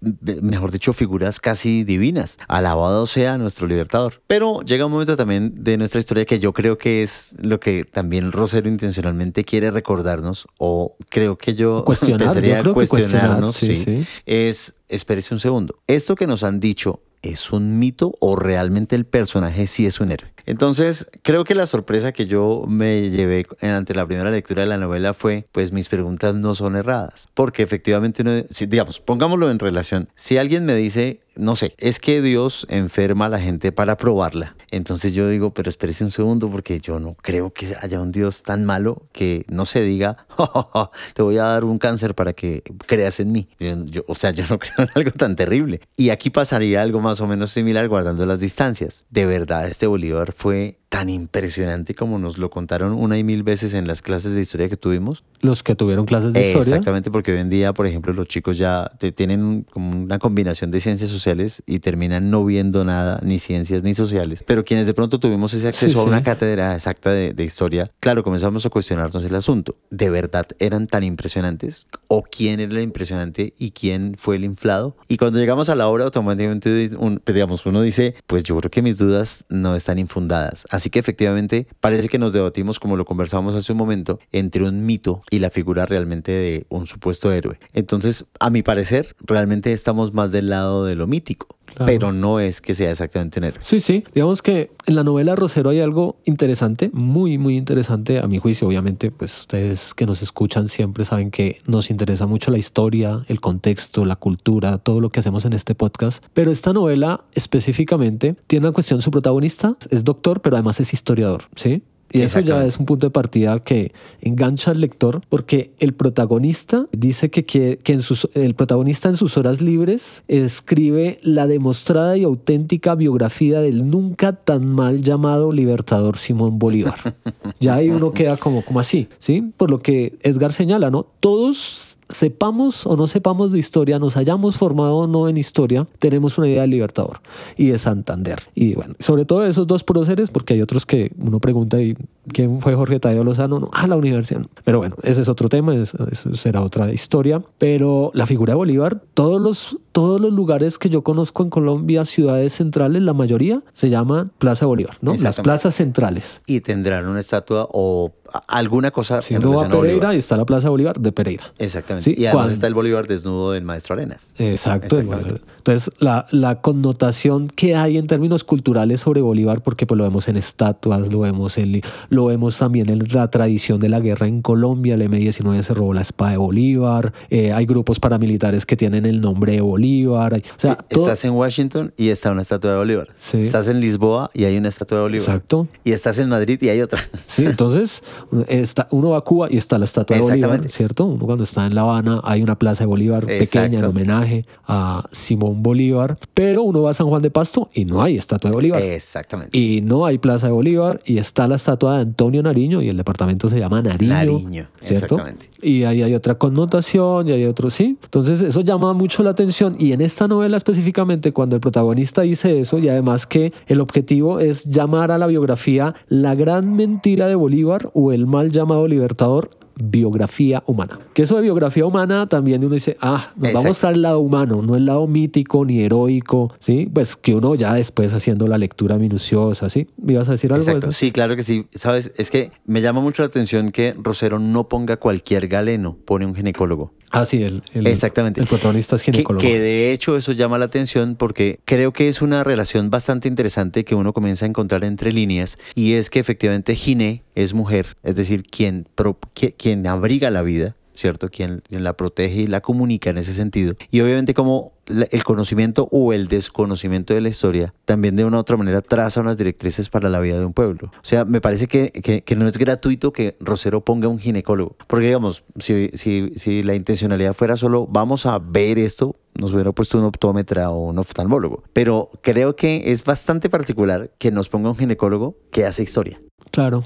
mejor dicho, figuras casi divinas. Alabado sea nuestro libertador. Pero llega un momento también de nuestra historia que yo creo que es lo que también Rosero intencionalmente quiere recordarnos, o creo que yo Cuestionar, empezaría yo a cuestionar, cuestionarnos, sí, sí, sí. es, espérese un segundo, esto que nos han dicho ¿Es un mito o realmente el personaje sí es un héroe? Entonces, creo que la sorpresa que yo me llevé ante la primera lectura de la novela fue, pues mis preguntas no son erradas. Porque efectivamente, si, digamos, pongámoslo en relación. Si alguien me dice, no sé, es que Dios enferma a la gente para probarla. Entonces yo digo, pero espérese un segundo porque yo no creo que haya un Dios tan malo que no se diga, "Ja, ja, ja, te voy a dar un cáncer para que creas en mí. Yo- o sea, yo no [LAUGHS] creo en algo tan terrible. Y aquí pasaría algo más o menos similar guardando las distancias. De verdad, este Bolívar fue tan impresionante como nos lo contaron una y mil veces en las clases de historia que tuvimos. Los que tuvieron clases de Eh, historia. Exactamente, porque hoy en día, por ejemplo, los chicos ya te- tienen como una combinación de ciencias sociales y terminan no viendo nada, ni ciencias ni sociales. Pero quienes de pronto tuvimos ese acceso Sí, a una sí. cátedra exacta de, de historia, claro, comenzamos a cuestionarnos el asunto. ¿De verdad eran tan impresionantes? ¿O quién era el impresionante y quién fue el inflado? Y cuando llegamos a la obra, automáticamente un- pues, digamos, uno dice, pues yo creo que mis dudas no están infundadas. Así que efectivamente parece que nos debatimos, como lo conversábamos hace un momento, entre un mito y la figura realmente de un supuesto héroe. Entonces, a mi parecer, realmente estamos más del lado de lo mítico. Claro. Pero no es que sea exactamente héroe. Sí, sí. Digamos que en la novela Rosero hay algo interesante, muy, muy interesante a mi juicio. Obviamente, pues ustedes que nos escuchan siempre saben que nos interesa mucho la historia, el contexto, la cultura, todo lo que hacemos en este podcast. Pero esta novela específicamente tiene una cuestión. Su protagonista es doctor, pero además es historiador, ¿sí? Y eso ya es un punto de partida que engancha al lector porque el protagonista dice que, quiere- que en sus, el protagonista en sus horas libres escribe la demostrada y auténtica biografía del nunca tan mal llamado libertador Simón Bolívar. [LAUGHS] ya ahí uno queda como, como así, ¿sí? Por lo que Edgar señala, ¿no? Todos sepamos o no sepamos de historia, nos hayamos formado o no en historia, tenemos una idea del Libertador y de Santander. Y bueno, sobre todo de esos dos próceres, porque hay otros que uno pregunta, ¿y quién fue Jorge Tadeo Lozano? No, ah, la universidad. Pero bueno, ese es otro tema, es- eso será otra historia. Pero la figura de Bolívar, todos los, todos los lugares que yo conozco en Colombia, ciudades centrales, la mayoría se llama Plaza Bolívar, ¿no? Las plazas centrales. Y tendrán una estatua o a- alguna cosa Si uno va a a Pereira Bolívar. y está la Plaza Bolívar de Pereira. Exactamente. Sí, y además cuando- está el Bolívar desnudo del Maestro Arenas. Exacto. Entonces, la, la connotación que hay en términos culturales sobre Bolívar, porque pues, lo vemos en estatuas, lo vemos, en, lo vemos también en la tradición de la guerra en Colombia, el M-19 se robó la espada de Bolívar, eh, hay grupos paramilitares que tienen el nombre de Bolívar, o sea, todo- Estás en Washington y está una estatua de Bolívar. Sí. Estás en Lisboa y hay una estatua de Bolívar. Exacto. Y estás en Madrid y hay otra. [LAUGHS] Sí, entonces está, uno va a Cuba y está la estatua de Bolívar. ¿cierto? Uno cuando está en La Habana hay una plaza de Bolívar pequeña en homenaje a Simón Simón Bolívar, pero uno va a San Juan de Pasto y no hay estatua de Bolívar. Exactamente. Y no hay Plaza de Bolívar y está la estatua de Antonio Nariño y el departamento se llama Nariño. Nariño, ¿cierto? exactamente. Y ahí hay otra connotación y hay otro, sí. Entonces eso llama mucho la atención y en esta novela específicamente cuando el protagonista dice eso y además que el objetivo es llamar a la biografía la gran mentira de Bolívar o el mal llamado libertador biografía humana. Que eso de biografía humana también uno dice, ah, nos va a Exacto. mostrar el lado humano, no el lado mítico ni heroico, ¿sí? Pues que uno ya después haciendo la lectura minuciosa, ¿sí? ¿Me ibas a decir algo? Exacto, Edgar? sí, claro que sí. Sabes, es que me llama mucho la atención que Rosero no ponga cualquier galeno, pone un ginecólogo. Ah, sí, el, el- Exactamente. El protagonista es Que, ginecólogo. que de hecho eso llama la atención porque creo que es una relación bastante interesante que uno comienza a encontrar entre líneas y es que efectivamente Gine es mujer, es decir, quien, pro- qui- quien abriga la vida. ¿Cierto? Quien, quien la protege y la comunica en ese sentido. Y obviamente como el conocimiento o el desconocimiento de la historia también de una u otra manera traza unas directrices para la vida de un pueblo. O sea, me parece que, que- que no es gratuito que Rosero ponga un ginecólogo. Porque digamos, si, si, si la intencionalidad fuera solo vamos a ver esto, nos hubiera puesto un optómetra o un oftalmólogo. Pero creo que es bastante particular que nos ponga un ginecólogo que hace historia. Claro.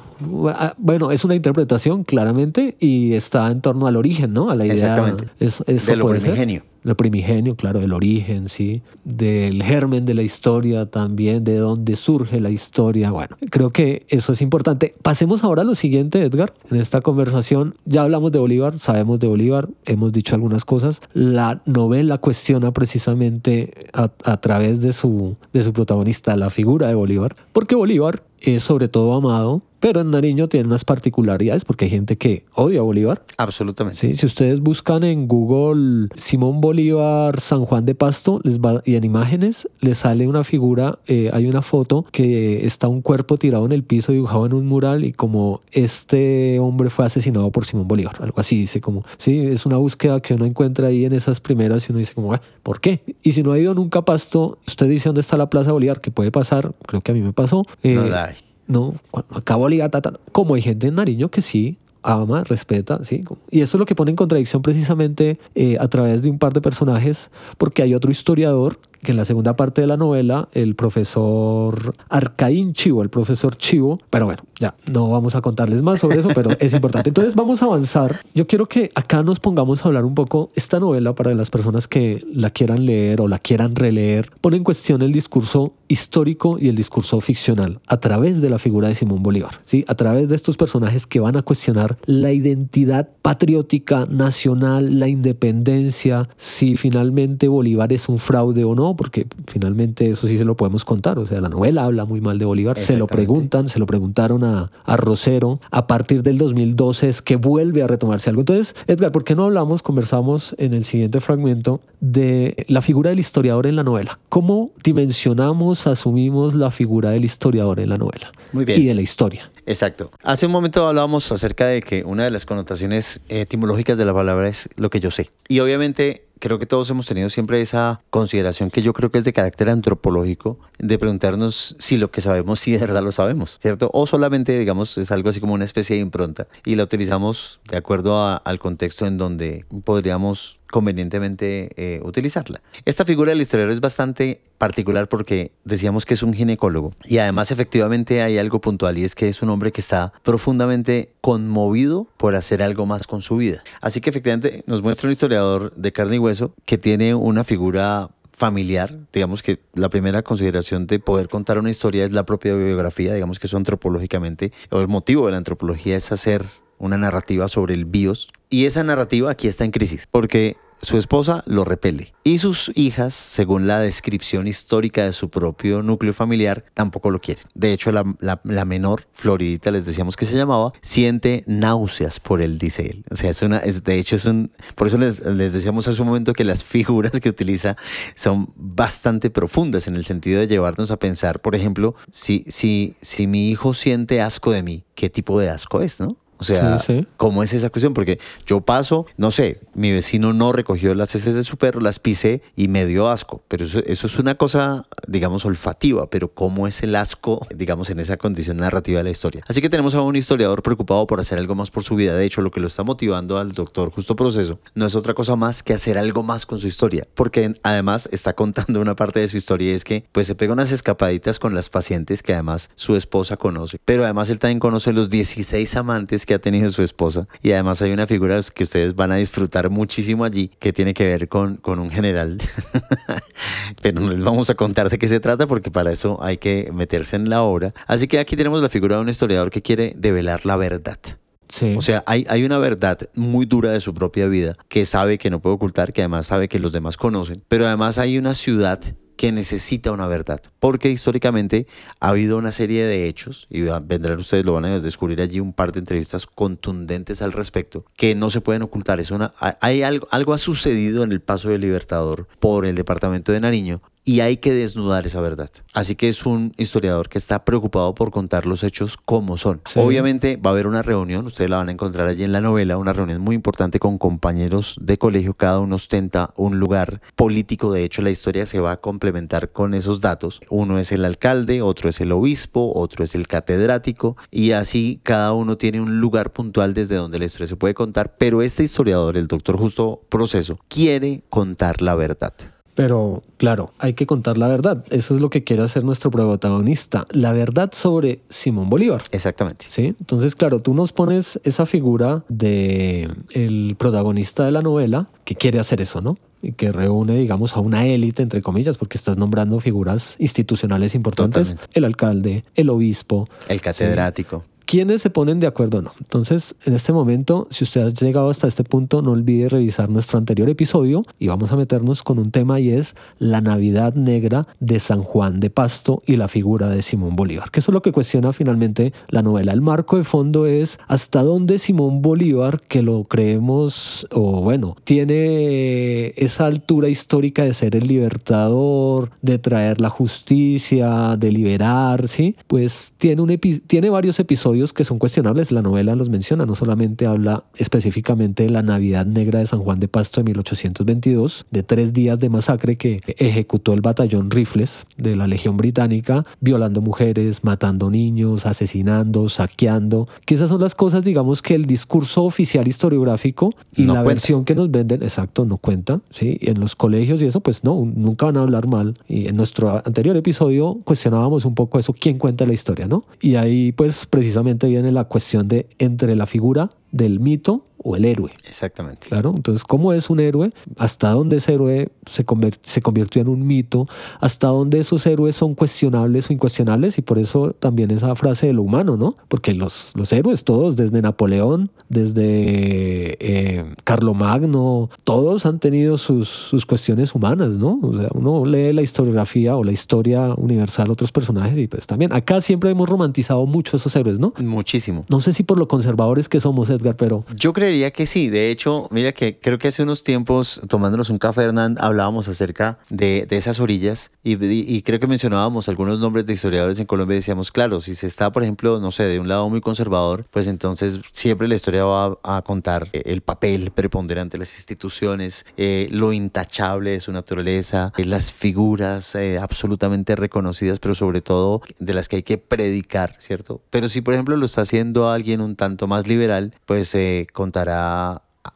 Ah, Bueno, es una interpretación claramente y está en torno al origen, ¿no? A la idea. Exactamente. Es, eso De lo ser. Lo primigenio, claro, del origen, sí. Del germen de la historia también, de dónde surge la historia. Bueno, creo que eso es importante. Pasemos ahora a lo siguiente, Edgar. En esta conversación ya hablamos de Bolívar, sabemos de Bolívar, hemos dicho algunas cosas. La novela cuestiona precisamente a, a través de su, de su protagonista la figura de Bolívar, porque Bolívar es sobre todo amado, pero en Nariño tiene unas particularidades porque hay gente que odia a Bolívar. Absolutamente. Sí, si ustedes buscan en Google Simón Bolívar San Juan de Pasto les va, y en imágenes les sale una figura, eh, hay una foto que está un cuerpo tirado en el piso dibujado en un mural y como este hombre fue asesinado por Simón Bolívar, algo así dice como, sí, es una búsqueda que uno encuentra ahí en esas primeras y uno dice como, "Ah, ¿por qué? Y si no ha ido nunca a Pasto, usted dice dónde está la Plaza Bolívar, que puede pasar, creo que a mí me pasó. eh, No. No, cuando acabo Liga, ta, ta, ta. como hay gente en Nariño que sí ama, respeta, sí. Y eso es lo que pone en contradicción precisamente eh, a través de un par de personajes, porque hay otro historiador que en la segunda parte de la novela, el profesor Arcaín Chivo, el profesor Chivo, pero bueno, ya no vamos a contarles más sobre eso, pero [LAUGHS] es importante. Entonces vamos a avanzar. Yo quiero que acá nos pongamos a hablar un poco esta novela para las personas que la quieran leer o la quieran releer, pone en cuestión el discurso histórico y el discurso ficcional a través de la figura de Simón Bolívar, ¿sí? A través de estos personajes que van a cuestionar la identidad patriótica nacional, la independencia, si finalmente Bolívar es un fraude o no, porque finalmente eso sí se lo podemos contar, o sea, la novela habla muy mal de Bolívar, se lo preguntan, se lo preguntaron a, a Rosero, a partir del 2012 es que vuelve a retomarse algo. Entonces, Edgar, ¿por qué no hablamos, conversamos en el siguiente fragmento de la figura del historiador en la novela? ¿Cómo dimensionamos, asumimos la figura del historiador en la novela? Muy bien. Y de la historia. Exacto. Hace un momento hablábamos acerca de que una de las connotaciones etimológicas de la palabra es lo que yo sé. Y obviamente creo que todos hemos tenido siempre esa consideración que yo creo que es de carácter antropológico, de preguntarnos si lo que sabemos, si de verdad lo sabemos, ¿cierto? O solamente, digamos, es algo así como una especie de impronta y la utilizamos de acuerdo a- al contexto en donde podríamos convenientemente eh, utilizarla. Esta figura del historiador es bastante particular porque decíamos que es un ginecólogo y además efectivamente hay algo puntual y es que es un hombre que está profundamente conmovido por hacer algo más con su vida. Así que efectivamente nos muestra un historiador de carne y hueso que tiene una figura familiar, digamos que la primera consideración de poder contar una historia es la propia biografía, digamos que eso antropológicamente, o el motivo de la antropología es hacer una narrativa sobre el bios, y esa narrativa aquí está en crisis, porque su esposa lo repele y sus hijas, según la descripción histórica de su propio núcleo familiar, tampoco lo quieren. De hecho, la, menor, Floridita, les decíamos que se llamaba, siente náuseas por él, dice él. O sea, es una, es, de hecho es un, por eso les, les decíamos hace un momento que las figuras que utiliza son bastante profundas en el sentido de llevarnos a pensar, por ejemplo, si, si, si mi hijo siente asco de mí, ¿qué tipo de asco es, no? O sea, Sí, sí. ¿cómo es esa cuestión? Porque yo paso, no sé, mi vecino no recogió las heces de su perro, las pisé y me dio asco. Pero eso, eso es una cosa, digamos, olfativa. Pero ¿cómo es el asco, digamos, en esa condición narrativa de la historia? Así que tenemos a un historiador preocupado por hacer algo más por su vida. De hecho, lo que lo está motivando al doctor Justo Proceso no es otra cosa más que hacer algo más con su historia. Porque además está contando una parte de su historia y es que pues se pega unas escapaditas con las pacientes que además su esposa conoce. Pero además él también conoce los 16 amantes que ha tenido su esposa. Y además hay una figura que ustedes van a disfrutar muchísimo allí que tiene que ver con, con un general. [LAUGHS] Pero no les vamos a contar de qué se trata porque para eso hay que meterse en la obra. Así que aquí tenemos la figura de un historiador que quiere develar la verdad. Sí. O sea, hay, hay una verdad muy dura de su propia vida que sabe que no puede ocultar, que además sabe que los demás conocen, pero además hay una ciudad que necesita una verdad, porque históricamente ha habido una serie de hechos, y vendrán ustedes, lo van a descubrir allí un par de entrevistas contundentes al respecto, que no se pueden ocultar. Es una, hay algo, algo ha sucedido en el paso del Libertador por el departamento de Nariño y hay que desnudar esa verdad. Así que es un historiador que está preocupado por contar los hechos como son. Sí. Obviamente va a haber una reunión, ustedes la van a encontrar allí en la novela, una reunión muy importante con compañeros de colegio, cada uno ostenta un lugar político, de hecho la historia se va a complementar con esos datos. Uno es el alcalde, otro es el obispo, otro es el catedrático y así cada uno tiene un lugar puntual desde donde la historia se puede contar, pero este historiador, el doctor Justo Proceso, quiere contar la verdad. Pero claro, hay que contar la verdad. Eso es lo que quiere hacer nuestro protagonista. La verdad sobre Simón Bolívar. Exactamente. ¿Sí? Entonces, claro, tú nos pones esa figura de el protagonista de la novela que quiere hacer eso, ¿no? Y que reúne, digamos, a una élite, entre comillas, porque estás nombrando figuras institucionales importantes. Totalmente. El alcalde, el obispo. El catedrático. ¿Quiénes se ponen de acuerdo o no? Entonces, en este momento, si usted ha llegado hasta este punto, no olvide revisar nuestro anterior episodio y vamos a meternos con un tema y es la Navidad Negra de San Juan de Pasto y la figura de Simón Bolívar, que eso es lo que cuestiona finalmente la novela. El marco de fondo es hasta dónde Simón Bolívar, que lo creemos, o bueno, tiene esa altura histórica de ser el libertador, de traer la justicia, de liberar, ¿sí? Pues tiene, un tiene varios episodios que son cuestionables. La novela los menciona, no solamente habla específicamente de la Navidad Negra de San Juan de Pasto de 1822, de tres días de masacre que ejecutó el batallón Rifles de la Legión Británica, violando mujeres, matando niños, asesinando, saqueando, que esas son las cosas, digamos, que el discurso oficial historiográfico y No la cuenta. versión que nos venden, exacto, no cuenta, ¿sí? En los colegios y eso, pues no, nunca van a hablar mal. Y en nuestro anterior episodio cuestionábamos un poco eso, quién cuenta la historia, ¿no? Y ahí, pues, precisamente viene la cuestión de entre la figura del mito o el héroe. Exactamente. Claro, entonces, ¿cómo es un héroe? ¿Hasta dónde ese héroe se, se convirtió en un mito? ¿Hasta dónde esos héroes son cuestionables o incuestionables? Y por eso también esa frase de lo humano, ¿no? Porque los, los héroes, todos, desde Napoleón, desde eh, Carlomagno, todos han tenido sus, sus cuestiones humanas, ¿no? O sea, uno lee la historiografía o la historia universal otros personajes y pues también acá siempre hemos romantizado mucho esos héroes, ¿no? Muchísimo. No sé si por lo conservadores que somos, Edgar, pero Yo creería que sí. De hecho, mira que creo que hace unos tiempos, tomándonos un café, Hernán, hablábamos acerca de, de esas orillas y, y- y creo que mencionábamos algunos nombres de historiadores en Colombia y decíamos, claro, si se está, por ejemplo, no sé, de un lado muy conservador, pues entonces siempre la historia va a contar eh, el papel preponderante de las instituciones, eh, lo intachable de su naturaleza, eh, las figuras eh, absolutamente reconocidas, pero sobre todo de las que hay que predicar, ¿cierto? Pero si, por ejemplo, lo está haciendo alguien un tanto más liberal, pues eh,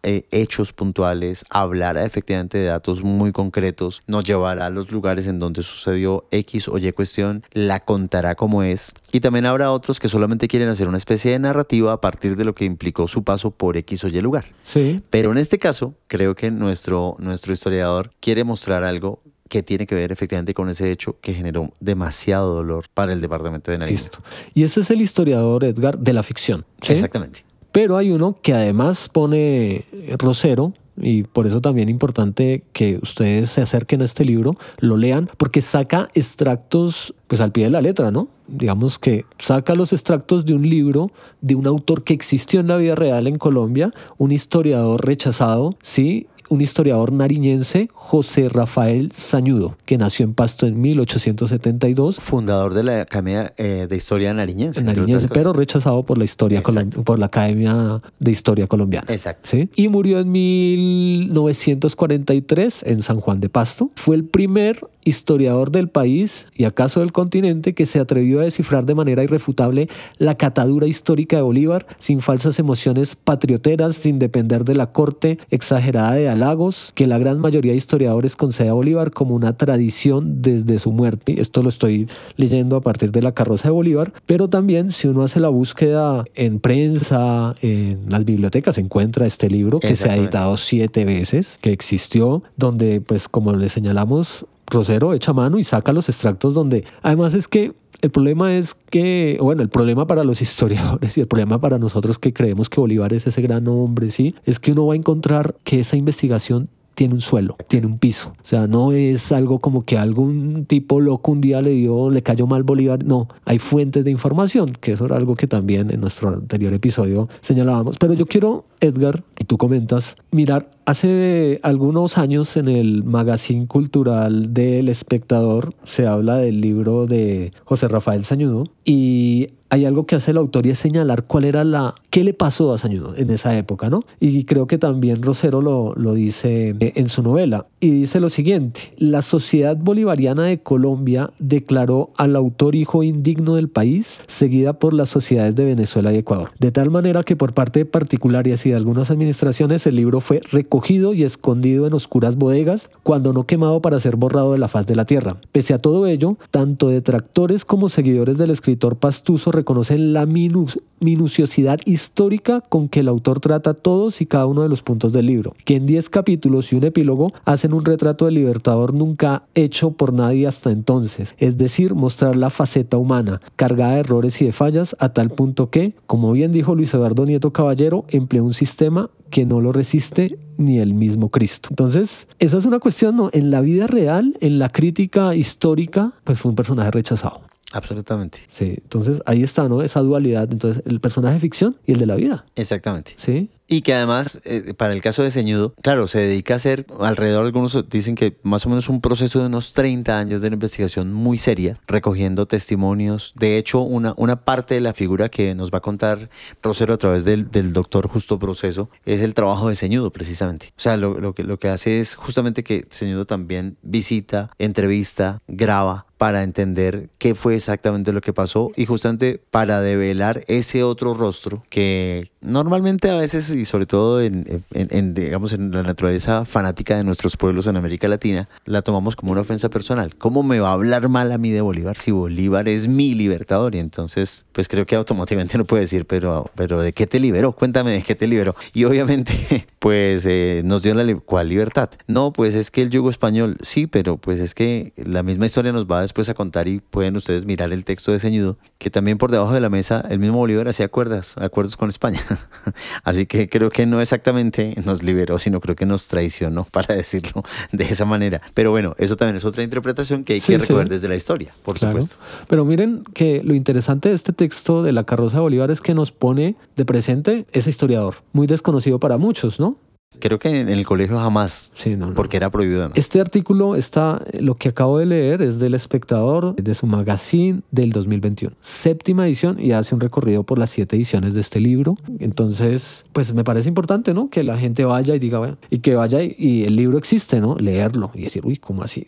eh, hechos puntuales, hablará efectivamente de datos muy concretos, nos llevará a los lugares en donde sucedió X o Y cuestión, la contará como es. Y también habrá otros que solamente quieren hacer una especie de narrativa a partir de lo que implicó su paso por X o Y lugar. sí, Pero en este caso, creo que nuestro, nuestro historiador quiere mostrar algo que tiene que ver efectivamente con ese hecho que generó demasiado dolor para el departamento de Nariño. Listo. Y ese es el historiador, Edgar, de la ficción. ¿sí? Exactamente. Pero hay uno que además pone eh, Rosero, y por eso también importante que ustedes se acerquen a este libro, lo lean, porque saca extractos pues al pie de la letra, ¿no? Digamos que saca los extractos de un libro de un autor que existió en la vida real en Colombia, un historiador rechazado, ¿sí? Un historiador nariñense, José Rafael Sañudo, que nació en Pasto en 1872. Fundador de la Academia eh, de Historia Nariñense. Nariñense, pero rechazado por la historia por la Academia de Historia Colombiana. Exacto. ¿sí? Y murió en 1943 en San Juan de Pasto. Fue el primer historiador del país y acaso del continente que se atrevió a descifrar de manera irrefutable la catadura histórica de Bolívar sin falsas emociones patrioteras, sin depender de la corte exagerada de halagos que la gran mayoría de historiadores concede a Bolívar como una tradición desde su muerte. Esto lo estoy leyendo a partir de la carroza de Bolívar, pero también si uno hace la búsqueda en prensa, en las bibliotecas, encuentra este libro que se ha editado siete veces, que existió, donde pues como le señalamos, Rosero echa mano y saca los extractos donde además es que el problema es que, bueno, el problema para los [LAUGHS] historiadores y el problema para nosotros que creemos que Bolívar es ese gran hombre, sí, es que uno va a encontrar que esa investigación tiene un suelo, tiene un piso. O sea, no es algo como que algún tipo loco un día le dio, le cayó mal Bolívar. No, hay fuentes de información, que eso era algo que también en nuestro anterior episodio señalábamos. Pero yo quiero, Edgar, y tú comentas, mirar, hace algunos años en el magazine cultural del espectador se habla del libro de José Rafael Sañudo y hay algo que hace el autor y es señalar cuál era la, qué le pasó a Sañudo en esa época, ¿no? Y creo que también Rosero lo, lo dice en su novela. Y dice lo siguiente, la Sociedad Bolivariana de Colombia declaró al autor hijo indigno del país, seguida por las sociedades de Venezuela y Ecuador. De tal manera que por parte de particulares y de algunas administraciones el libro fue recogido y escondido en oscuras bodegas, cuando no quemado para ser borrado de la faz de la tierra. Pese a todo ello, tanto detractores como seguidores del escritor Pastuso reconocen la minu- minuciosidad histórica con que el autor trata todos y cada uno de los puntos del libro, que en 10 capítulos y un epílogo hacen un retrato del libertador nunca hecho por nadie hasta entonces, es decir, mostrar la faceta humana, cargada de errores y de fallas, a tal punto que, como bien dijo Luis Eduardo Nieto Caballero, empleó un sistema que no lo resiste ni el mismo Cristo. Entonces, esa es una cuestión, ¿no? En la vida real, en la crítica histórica, pues fue un personaje rechazado. Absolutamente. Sí, entonces ahí está, ¿no? Esa dualidad. Entonces, el personaje de ficción y el de la vida. Exactamente. Sí. Y que además, eh, para el caso de Ceñudo, claro, se dedica a hacer alrededor, algunos dicen que más o menos un proceso de unos 30 años de investigación muy seria, recogiendo testimonios. De hecho, una, una parte de la figura que nos va a contar Rosero a través del, del doctor Justo Proceso es el trabajo de Ceñudo, precisamente. O sea, lo, lo que, lo que hace es justamente que Ceñudo también visita, entrevista, graba para entender qué fue exactamente lo que pasó y justamente para develar ese otro rostro que normalmente a veces y sobre todo en, en- en, digamos en la naturaleza fanática de nuestros pueblos en América Latina la tomamos como una ofensa personal. ¿Cómo me va a hablar mal a mí de Bolívar si Bolívar es mi libertador? Y entonces pues creo que automáticamente no puede decir pero, pero ¿de qué te liberó? Cuéntame de qué te liberó. Y obviamente [LAUGHS] pues eh, nos dio la li- ¿cuál libertad? No, pues es que el yugo español, sí, pero pues es que la misma historia nos va después a contar y pueden ustedes mirar el texto de Ceñudo, que también por debajo de la mesa el mismo Bolívar hacía acuerdos, acuerdos con España. [LAUGHS] Así que creo que no exactamente nos liberó, sino creo que nos traicionó, [LAUGHS] para decirlo de esa manera. Pero bueno, eso también es otra interpretación que hay Sí, que sí. recoger desde la historia, por Claro. supuesto. Pero miren que lo interesante de este texto de la carroza de Bolívar es que nos pone de presente ese historiador, muy desconocido para muchos, ¿no? Creo que en el colegio jamás, Sí, no, no. porque era prohibido además. Este artículo está, lo que acabo de leer es del espectador de su magazine del 2021, séptima edición y hace un recorrido por las siete ediciones de este libro. Entonces, pues me parece importante, ¿no? Que la gente vaya y diga, bueno, y que vaya y, y el libro existe, ¿no? Leerlo y decir, uy, ¿cómo así?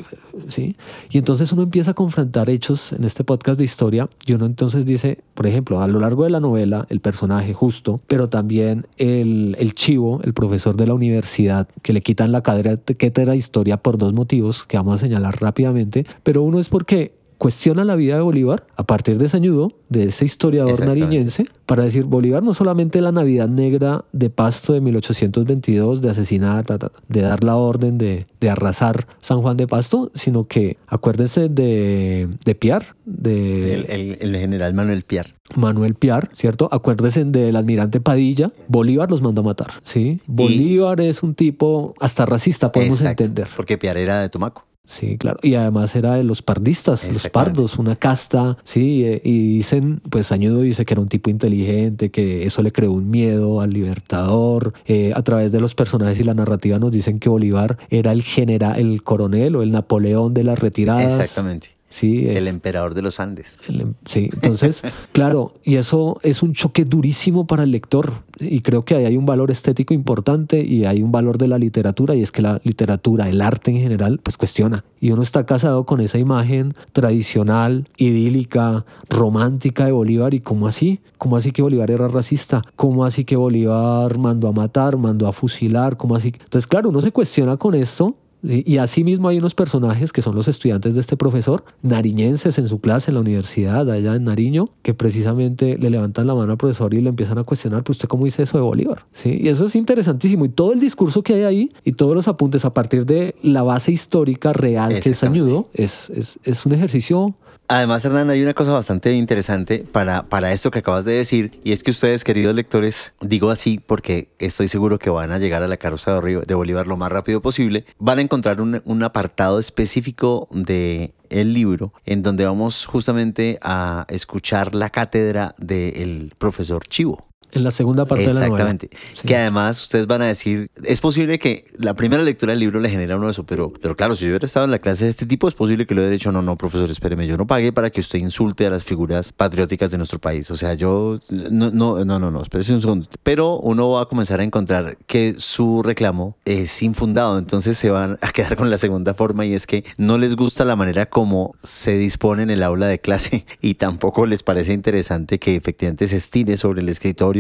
¿Sí? Y entonces uno empieza a confrontar hechos en este podcast de historia y uno entonces dice, por ejemplo, a lo largo de la novela, el personaje justo, pero también el, el chivo, el profesor de la universidad, que le quitan la cátedra de historia por dos motivos que vamos a señalar rápidamente, pero uno es porque cuestiona la vida de Bolívar a partir de Sañudo, de ese historiador nariñense, para decir Bolívar no solamente la Navidad Negra de Pasto de 1822, de asesinar, de dar la orden de, de arrasar San Juan de Pasto, sino que acuérdense de, de Piar, de El, el- el general Manuel Piar. Manuel Piar, ¿cierto? Acuérdense del almirante Padilla, Bolívar los mandó a matar, ¿sí? Bolívar es un tipo hasta racista, podemos Exacto, entender. Porque Piar era de Tumaco. Sí, claro. Y además era de los pardistas, los pardos, una casta, sí. eh, Y dicen, pues Añudo dice que era un tipo inteligente, que eso le creó un miedo al libertador. Eh, a través de los personajes y la narrativa nos dicen que Bolívar era el general, el coronel o el Napoleón de las retiradas. Exactamente. Sí, eh, El emperador de los Andes. el- sí, entonces, [LAUGHS] claro, y eso es un choque durísimo para el lector. Y creo que ahí hay un valor estético importante y hay un valor de la literatura, y es que la literatura, el arte en general, pues cuestiona. Y uno está casado con esa imagen tradicional, idílica, romántica de Bolívar, y cómo así, cómo así que Bolívar era racista, cómo así que Bolívar mandó a matar, mandó a fusilar, cómo así. Entonces, claro, uno se cuestiona con esto y asimismo hay unos personajes que son los estudiantes de este profesor, nariñenses en su clase en la universidad, allá en Nariño, que precisamente le levantan la mano al profesor y le empiezan a cuestionar, pues usted cómo dice eso de Bolívar. ¿Sí? Y eso es interesantísimo. Y todo el discurso que hay ahí y todos los apuntes a partir de la base histórica real que es. Añudo, es, es, es un ejercicio Además, Hernán, hay una cosa bastante interesante para, para esto que acabas de decir, y es que ustedes, queridos lectores, digo así porque estoy seguro que van a llegar a la carroza de Bolívar lo más rápido posible, van a encontrar un, un apartado específico de el libro en donde vamos justamente a escuchar la cátedra del profesor Chivo. En la segunda parte de la novela. Exactamente. Sí. Que además ustedes van a decir, es posible que la primera lectura del libro le genera uno eso, pero, pero claro, si yo hubiera estado en la clase de este tipo, es posible que le hubiera dicho, no, no, profesor, espéreme, yo no pagué para que usted insulte a las figuras patrióticas de nuestro país. O sea, yo, no, no, no, no, no, espérese un segundo. Pero uno va a comenzar a encontrar que su reclamo es infundado, entonces se van a quedar con la segunda forma y es que no les gusta la manera como se dispone en el aula de clase [LAUGHS] y tampoco les parece interesante que efectivamente se estire sobre el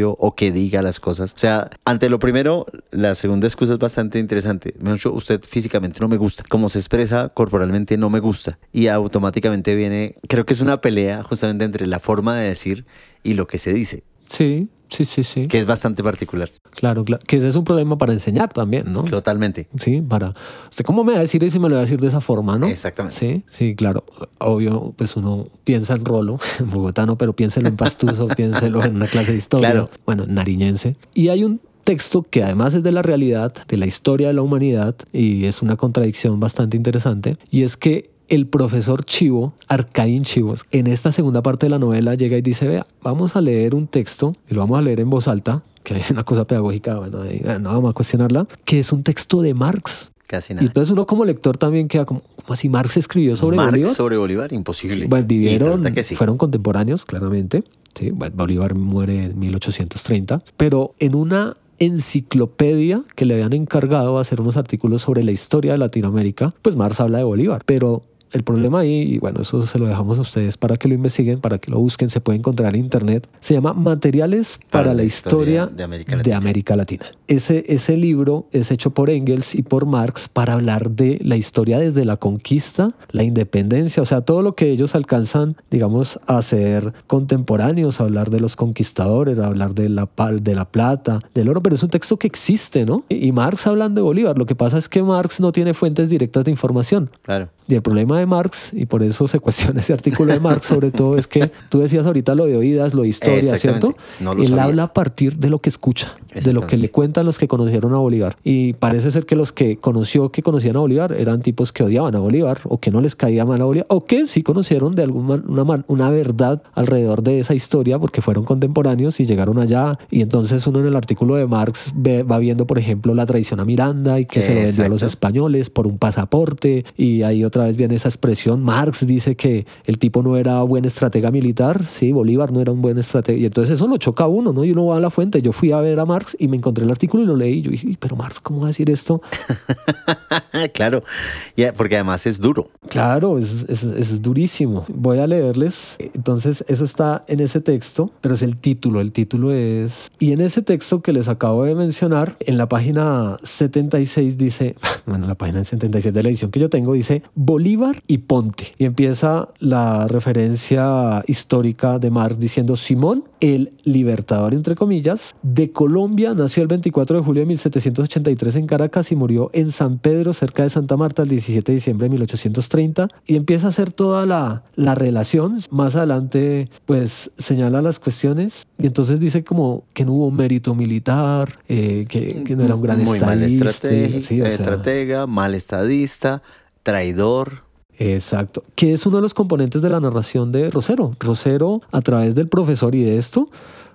o que diga las cosas. O sea, ante lo primero, la segunda excusa es bastante interesante. Mejor dicho, usted físicamente no me gusta. Como se expresa corporalmente no me gusta. Y automáticamente viene, creo que es una pelea justamente entre la forma de decir y lo que se dice, Sí, sí, sí, sí. que es bastante particular. Claro, claro. Que ese es un problema para enseñar también, ¿no? Totalmente. Sí, para. ¿Usted cómo me va a decir eso y me lo va a decir de esa forma, no? Exactamente. Sí, sí, claro. Obvio, pues uno piensa en rolo, [LAUGHS] en bogotano, pero piénselo en pastuso, [LAUGHS] piénselo en una clase de historia. Claro. Bueno, nariñense. Y hay un texto que además es de la realidad, de la historia de la humanidad, y es una contradicción bastante interesante, y es que el profesor Chivo, Arcaín Chivos, en esta segunda parte de la novela llega y dice, vea, vamos a leer un texto, y lo vamos a leer en voz alta, que es una cosa pedagógica, bueno, ahí, eh, no vamos a cuestionarla, que es un texto de Marx. Casi Y nada. entonces uno como lector también queda como, como así Marx escribió sobre Marx Bolívar. sobre Bolívar, imposible. Sí, bueno, Y vivieron, que sí. fueron contemporáneos, claramente. Sí, bueno, Bolívar muere en 1830, pero en una enciclopedia que le habían encargado hacer unos artículos sobre la historia de Latinoamérica, pues Marx habla de Bolívar, pero el problema ahí, y bueno, eso se lo dejamos a ustedes para que lo investiguen, para que lo busquen, se puede encontrar en internet, se llama Materiales para, la historia, de América de Latina. América Latina. Ese, ese libro es hecho por Engels y por Marx para hablar de la historia desde la conquista, la independencia, o sea, todo lo que ellos alcanzan, digamos, a ser contemporáneos, a hablar de los conquistadores, a hablar de la, pal, de la plata, del oro, pero es un texto que existe, ¿no? Y y Marx hablando de Bolívar, lo que pasa es que Marx no tiene fuentes directas de información. Claro. Y el problema de Marx, y por eso se cuestiona ese artículo de Marx, sobre todo es que tú decías ahorita lo de oídas, lo de historia. ¿cierto? No lo Él sabía. habla a partir de lo que escucha, de lo que le cuentan los que conocieron a Bolívar. Y parece ser que los que conoció que conocían a Bolívar eran tipos que odiaban a Bolívar o que no les caía mal a Bolívar o que sí conocieron de alguna una, una verdad alrededor de esa historia porque fueron contemporáneos y llegaron allá. Y entonces uno en el artículo de Marx ve- va viendo, por ejemplo, la traición a Miranda y que se lo vendió a los españoles por un pasaporte y ahí otra vez viene esa expresión. Marx dice que el tipo no era buen estratega militar, sí, Bolívar no era un buen estratega y entonces eso lo choca a uno, ¿no? Y uno va a la fuente. Yo fui a ver a Marx y me encontré el artículo y lo leí y yo dije, "Uy, pero Marx, ¿cómo va a decir esto? [LAUGHS] claro. Ya, porque además es duro. Claro, es, es- es durísimo. Voy a leerles. Entonces, eso está en ese texto, pero es el título. El título es... Y en ese texto que les acabo de mencionar, en la página 76 dice, [LAUGHS] bueno, en la página 76 de la edición que yo tengo, dice Bolívar y Ponte. Y empieza la referencia histórica de Marx diciendo Simón, el libertador, entre comillas, de Colombia, nació el 24 de julio de 1783 en Caracas y murió en San Pedro, cerca de Santa Marta, el 17 de diciembre de 1830. Y empieza a hacer toda la, la relación. Más adelante, pues señala las cuestiones y entonces dice como que no hubo mérito militar, eh, que, que no era un gran Muy mal estratega, sí, o sea, estratega, mal estadista. traidor. Exacto. Que es uno de los componentes de la narración de Rosero. Rosero, a través del profesor y de esto,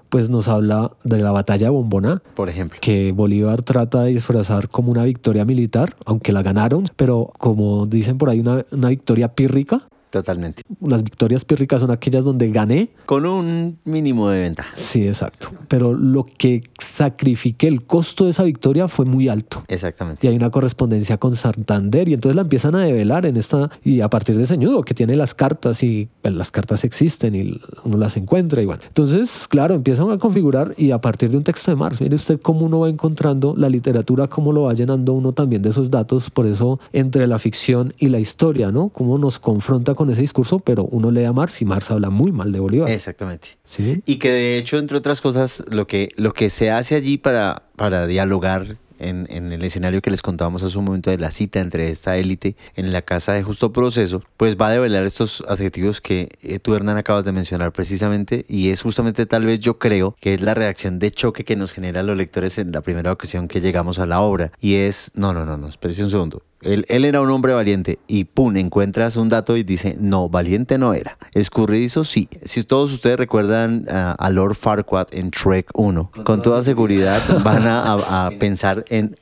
pues nos habla de la batalla de Bombona, Por ejemplo. que Bolívar trata de disfrazar como una victoria militar, aunque la ganaron, pero como dicen por ahí, una, una victoria pírrica. Totalmente. Las victorias pírricas son aquellas donde gané. Con un mínimo de ventaja. Sí, exacto. Pero lo que sacrifiqué, el costo de esa victoria fue muy alto. Exactamente. Y hay una correspondencia con Santander y entonces la empiezan a develar en esta y a partir de ese nudo que tiene las cartas y las cartas existen y uno las encuentra y bueno. Entonces, claro, empiezan a configurar y a partir de un texto de Marx, mire usted cómo uno va encontrando la literatura, cómo lo va llenando uno también de esos datos, por eso entre la ficción y la historia, ¿no? Cómo nos confronta con ese discurso, pero uno lee a Marx y Marx habla muy mal de Bolívar. Exactamente. Sí. Y que de hecho, entre otras cosas, lo que, lo que se hace allí para, para dialogar en, en el escenario que les contábamos hace un momento de la cita entre esta élite en la casa de justo proceso, pues va a develar estos adjetivos que eh, tú, Hernán, acabas de mencionar precisamente, y es justamente tal vez yo creo que es la reacción de choque que nos genera los lectores en la primera ocasión que llegamos a la obra, y es, no, no, no, no, espérese un segundo. Él, él era un hombre valiente y pum, encuentras un dato y dice, no, valiente no era. Escurridizo sí. Si todos ustedes recuerdan a Lord Farquaad en Trek 1, con, toda seguridad van a, a- a [LAUGHS] pensar en,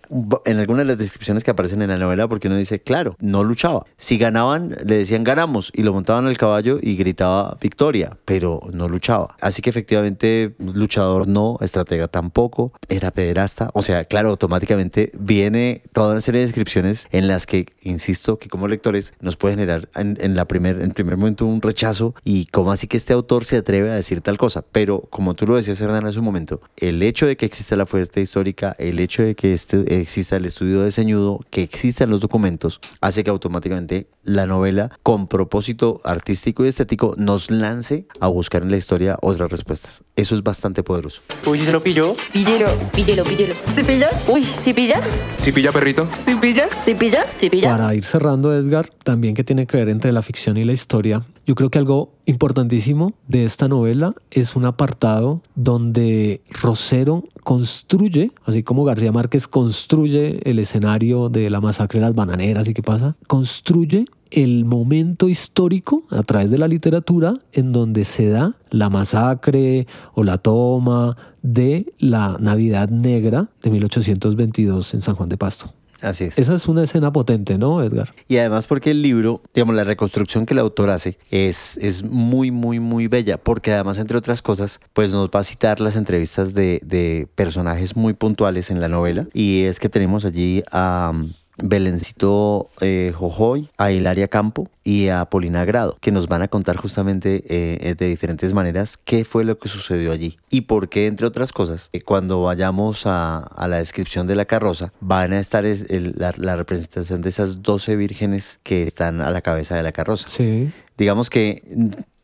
en algunas de las descripciones que aparecen en la novela porque uno dice, claro, no luchaba. Si ganaban, le decían ganamos y lo montaban al caballo y gritaba victoria, pero no luchaba. Así que efectivamente, luchador no, estratega tampoco, era pederasta. O sea, claro, automáticamente viene toda una serie de descripciones en las que, insisto, que como lectores nos puede generar en, en la primer, en primer momento un rechazo y como así que este autor se atreve a decir tal cosa. Pero como tú lo decías, Hernán, hace un momento, el hecho de que exista la fuente histórica, el hecho de que este, exista el estudio de ceñudo, que existan los documentos, hace que automáticamente la novela, con propósito artístico y estético, nos lance a buscar en la historia otras respuestas. Eso es bastante poderoso. Uy, ¿sí se lo pilló? Píllelo, píllelo, píllelo. ¿Sí pilla? Uy, ¿sí pilla? ¿Sí pilla, perrito? ¿Sí pilla? ¿Sí pilla? ¿Sí pilla? Para ir cerrando, Edgar, también que tiene que ver entre la ficción y la historia, yo creo que algo importantísimo de esta novela es un apartado donde Rosero construye, así como García Márquez construye el escenario de la masacre de las bananeras y qué pasa, construye el momento histórico a través de la literatura en donde se da la masacre o la toma de la Navidad Negra de 1822 en San Juan de Pasto. Así es. Esa es una escena potente, ¿no, Edgar? Y además porque el libro, digamos, la reconstrucción que el autor hace es, es muy, muy, muy bella, porque además, entre otras cosas, pues nos va a citar las entrevistas de, de personajes muy puntuales en la novela. Y es que tenemos allí a um, Belencito eh, Jojoy, a Hilaria Campo y a Polina Grado, que nos van a contar justamente eh, de diferentes maneras qué fue lo que sucedió allí y por qué, entre otras cosas, eh, cuando vayamos a, a la descripción de la carroza, van a estar es- el- la, la representación de esas 12 vírgenes que están a la cabeza de la carroza. Sí. Digamos que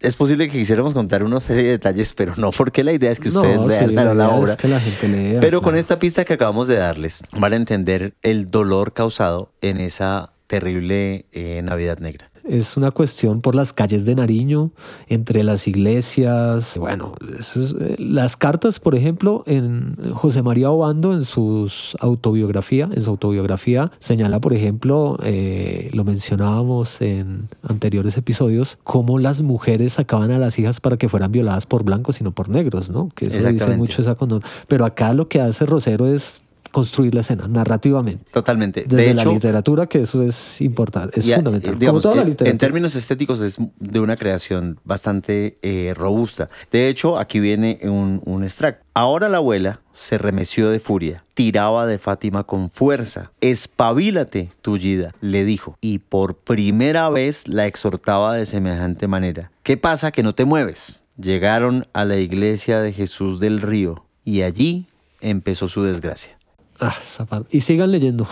es posible que quisiéramos contar una serie de detalles, pero no porque la idea es que ustedes No, lean sí, la, es obra. que la gente lea, pero con esta pista que acabamos de darles, van a entender el dolor causado en esa terrible eh, Navidad Negra. Es una cuestión por las calles de Nariño, entre las iglesias. Bueno, es- eh, las cartas, por ejemplo, en José María Obando, en sus autobiografía, en su autobiografía, señala, por ejemplo, eh, lo mencionábamos en anteriores episodios, cómo las mujeres sacaban a las hijas para que fueran violadas por blancos y no por negros, ¿no? Que eso dice mucho esa condón. Pero acá lo que hace Rosero es construir la escena narrativamente. Totalmente. Desde de la literatura, que eso es importante, es y, eh, fundamental. digamos, como toda la literatura. en términos estéticos es de una creación bastante eh, robusta. De hecho, aquí viene un, un extracto. Ahora la abuela se remeció de furia, tiraba de Fátima con fuerza. Espabilate, tullida, le dijo, y por primera vez la exhortaba de semejante manera. ¿Qué pasa que no te mueves? Llegaron a la iglesia de Jesús del Río y allí empezó su desgracia. Ah, esa parte. Y sigan leyendo.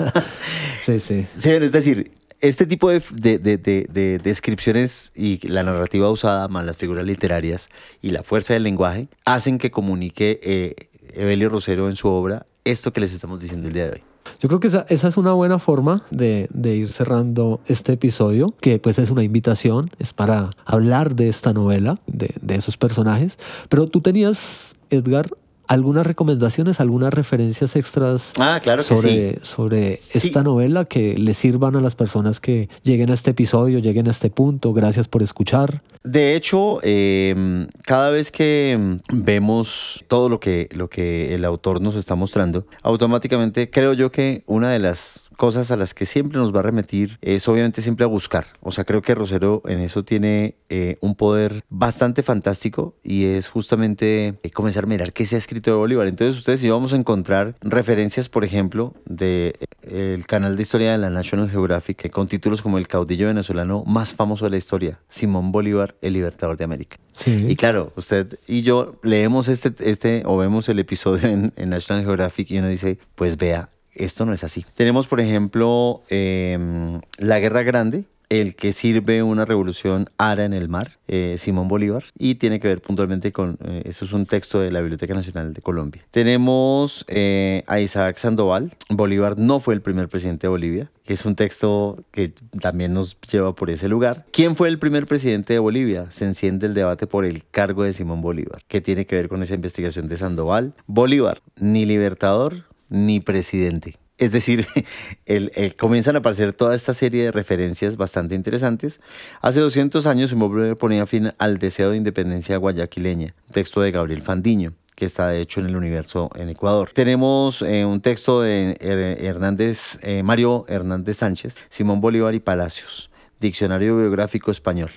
[LAUGHS] sí, sí. Sí, es decir, este tipo de, de- de- de- de descripciones y la narrativa usada, más las figuras literarias y la fuerza del lenguaje, hacen que comunique eh, Evelio Rosero en su obra esto que les estamos diciendo el día de hoy. Yo creo que esa, esa es una buena forma de, de ir cerrando este episodio, que pues es una invitación, es para hablar de esta novela, de, de esos personajes. Pero tú tenías, Edgar, algunas recomendaciones, algunas referencias extras Ah, claro sobre, sí. sobre Sí. esta novela que le sirvan a las personas que lleguen a este episodio, lleguen a este punto. Gracias por escuchar. De hecho, eh, cada vez que mm, vemos todo lo que, lo que el autor nos está mostrando, automáticamente creo yo que una de las cosas a las que siempre nos va a remitir es obviamente siempre a buscar. O sea, creo que Rosero en eso tiene eh, un poder bastante fantástico y es justamente eh, comenzar a mirar qué se ha escrito de Bolívar. Entonces ustedes íbamos a encontrar referencias, por ejemplo, de eh, el canal de historia de la National Geographic eh, con títulos como El caudillo venezolano más famoso de la historia, Simón Bolívar, el libertador de América. Sí. Y claro, usted y yo leemos este, este o vemos el episodio en, en National Geographic y uno dice, pues vea, esto no es así. Tenemos, por ejemplo, em, La Guerra Grande, el que sirve una revolución ara en el mar, eh, Simón Bolívar, y tiene que ver puntualmente con, eh, eso es un texto de la Biblioteca Nacional de Colombia. Tenemos eh, a Isaac Sandoval, Bolívar no fue el primer presidente de Bolivia, que es un texto que también nos lleva por ese lugar. ¿Quién fue el primer presidente de Bolivia? Se enciende el debate por el cargo de Simón Bolívar, que tiene que ver con esa investigación de Sandoval. Bolívar, ni libertador ni presidente. Es decir, [LAUGHS] el, el- comienzan a aparecer toda esta serie de referencias bastante interesantes. Hace 200 años Simón Bolívar ponía fin al deseo de independencia guayaquileña, texto de Gabriel Fandiño que está de hecho en el universo en Ecuador. Tenemos eh, un texto de Her- Hernández, eh, Mario Hernández Sánchez, Simón Bolívar y Palacios, Diccionario Biográfico Español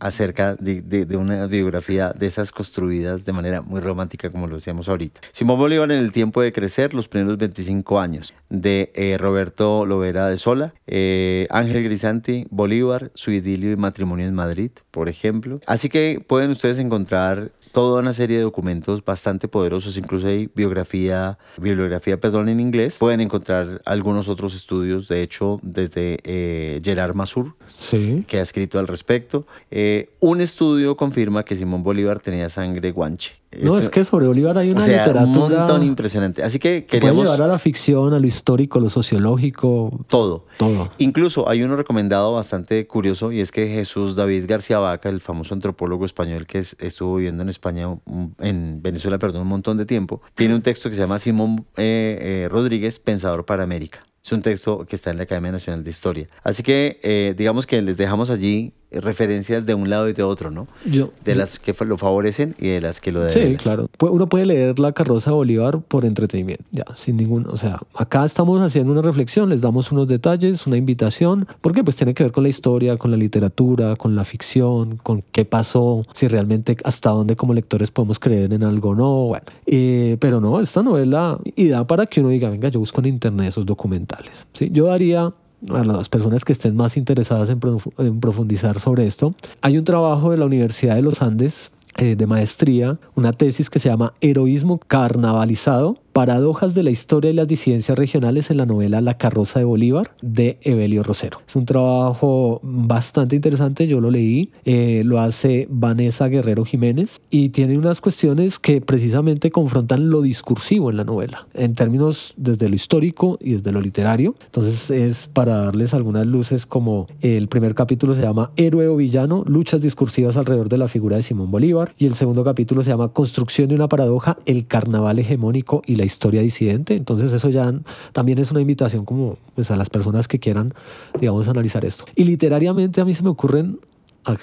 acerca de, de- de una biografía de esas construidas de manera muy romántica, como lo decíamos ahorita. Simón Bolívar en el tiempo de crecer, los primeros 25 años, de eh, Roberto Lovera de Sola, eh, Ángel Grisanti, Bolívar, su idilio y matrimonio en Madrid, por ejemplo. Así que pueden ustedes encontrar toda una serie de documentos bastante poderosos, incluso hay biografía, bibliografía, perdón, en inglés. Pueden encontrar algunos otros estudios, de hecho, desde eh, Gerard Masur, Sí. que ha escrito al respecto. Eh, un estudio confirma que Simón Bolívar tenía sangre guanche. No, Eso- es que sobre Bolívar hay una o sea, un literatura montón impresionante. Así que que puede queríamos llevar a la ficción, a lo histórico, a lo sociológico, todo. todo. Incluso hay uno recomendado bastante curioso y es que Jesús David García Vaca, el famoso antropólogo español que es- estuvo viviendo en España, un- en Venezuela, perdón, un montón de tiempo, tiene un texto que se llama Simón eh, eh, Rodríguez, Pensador para América. Es un texto que está en la Academia Nacional de Historia. Así que eh, digamos que les dejamos allí referencias de un lado y de otro, ¿no? Yo, De las que lo favorecen y de las que lo Sí, deben. claro. Pu- Uno puede leer La carroza de Bolívar por entretenimiento, ya, sin ningún, o sea, acá estamos haciendo una reflexión, les damos unos detalles, una invitación, porque pues tiene que ver con la historia, con la literatura, con la ficción, con qué pasó, si realmente hasta dónde como lectores podemos creer en algo o no, bueno. Eh, pero no, esta novela y da para que uno diga, venga, yo busco en internet esos documentales. ¿sí? Yo daría a las personas que estén más interesadas en, profu- en profundizar sobre esto. Hay un trabajo de la Universidad de los Andes eh, de maestría, una tesis que se llama Heroísmo carnavalizado, paradojas de la historia y las disidencias regionales en la novela La carroza de Bolívar de Evelio Rosero. Es un trabajo bastante interesante, yo lo leí, eh, lo hace Vanessa Guerrero Jiménez y tiene unas cuestiones que precisamente confrontan lo discursivo en la novela, en términos desde lo histórico y desde lo literario. Entonces es para darles algunas luces como el primer capítulo se llama Héroe o Villano, luchas discursivas alrededor de la figura de Simón Bolívar y el segundo capítulo se llama Construcción de una paradoja, el carnaval hegemónico y la historia disidente. Entonces eso ya también es una invitación como pues, a las personas que quieran, digamos, analizar esto. Y literariamente a mí se me ocurren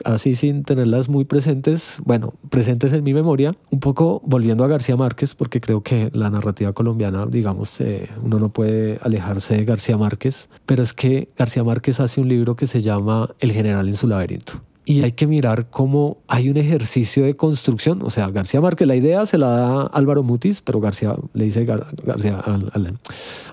así sin tenerlas muy presentes, bueno, presentes en mi memoria, un poco volviendo a García Márquez, porque creo que la narrativa colombiana, digamos, eh, uno no puede alejarse de García Márquez, pero es que García Márquez hace un libro que se llama El general en su laberinto. Y hay que mirar cómo hay un ejercicio de construcción. O sea, García Márquez, la idea se la da Álvaro Mutis, pero García le dice Gar- García, al-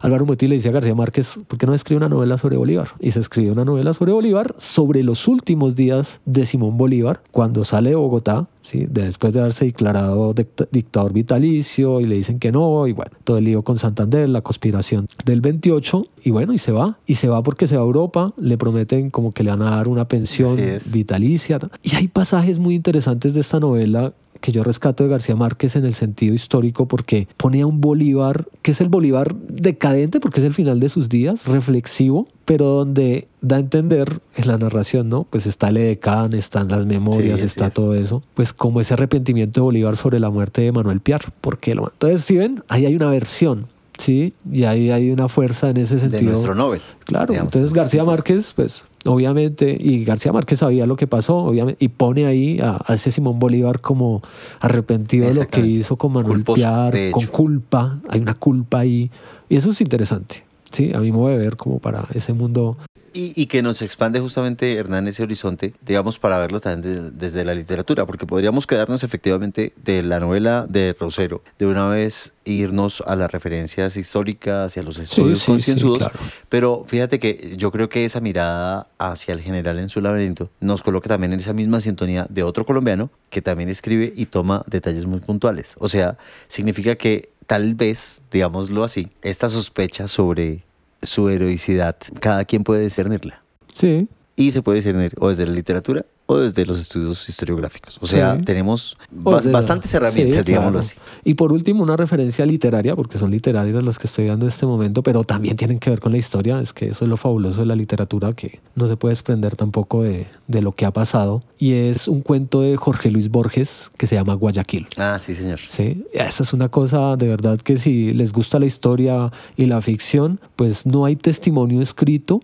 Álvaro Mutis le dice a García Márquez, ¿por qué no escribe una novela sobre Bolívar? Y se escribe una novela sobre Bolívar, sobre los últimos días de Simón Bolívar, cuando sale de Bogotá, ¿sí? de después de haberse declarado dict- dictador vitalicio y le dicen que no, y bueno, todo el lío con Santander, la conspiración del 28, y bueno, y se va. Y se va porque se va a Europa, le prometen como que le van a dar una pensión vitalicia. Y hay pasajes muy interesantes de esta novela que yo rescato de García Márquez en el sentido histórico porque pone a un Bolívar, que es el Bolívar decadente porque es el final de sus días, reflexivo, pero donde da a entender en la narración, ¿no? Pues está el Edecán, están las memorias, Sí, está es. todo eso. Pues como ese arrepentimiento de Bolívar sobre la muerte de Manuel Piar. Porque lo, entonces, si ven, ahí hay una versión, ¿sí? Y ahí hay una fuerza en ese De sentido. nuestro Nobel. Claro, digamos, entonces es- García Márquez, pues obviamente, y García Márquez sabía lo que pasó, obviamente, y pone ahí a, a ese Simón Bolívar como arrepentido de lo que hizo con Manuel Culposo, Piar, con culpa, hay una culpa ahí, y eso es interesante, sí, a mí me mueve ver como para ese mundo, Y, y que nos expande justamente, Hernán, ese horizonte, digamos, para verlo también de- desde la literatura, porque podríamos quedarnos efectivamente de la novela de Rosero, de una vez irnos a las referencias históricas y a los estudios sí, sí, concienzudos, claro. pero fíjate que yo creo que esa mirada hacia el general en su laberinto nos coloca también en esa misma sintonía de otro colombiano que también escribe y toma detalles muy puntuales. O sea, significa que tal vez, digámoslo así, esta sospecha sobre su heroicidad, cada quien puede discernirla. sí, Y se puede discernir o desde la literatura o desde los estudios historiográficos. O sea, Sí. tenemos bastantes herramientas, sí, digámoslo claro. así. Y por último, una referencia literaria, porque son literarias las que estoy dando en este momento, pero también tienen que ver con la historia. Es que eso es lo fabuloso de la literatura, que no se puede desprender tampoco de, de lo que ha pasado. Y es un cuento de Jorge Luis Borges que se llama Guayaquil. Ah, sí, señor. Sí, esa es una cosa de verdad que si les gusta la historia y la ficción, pues no hay testimonio escrito.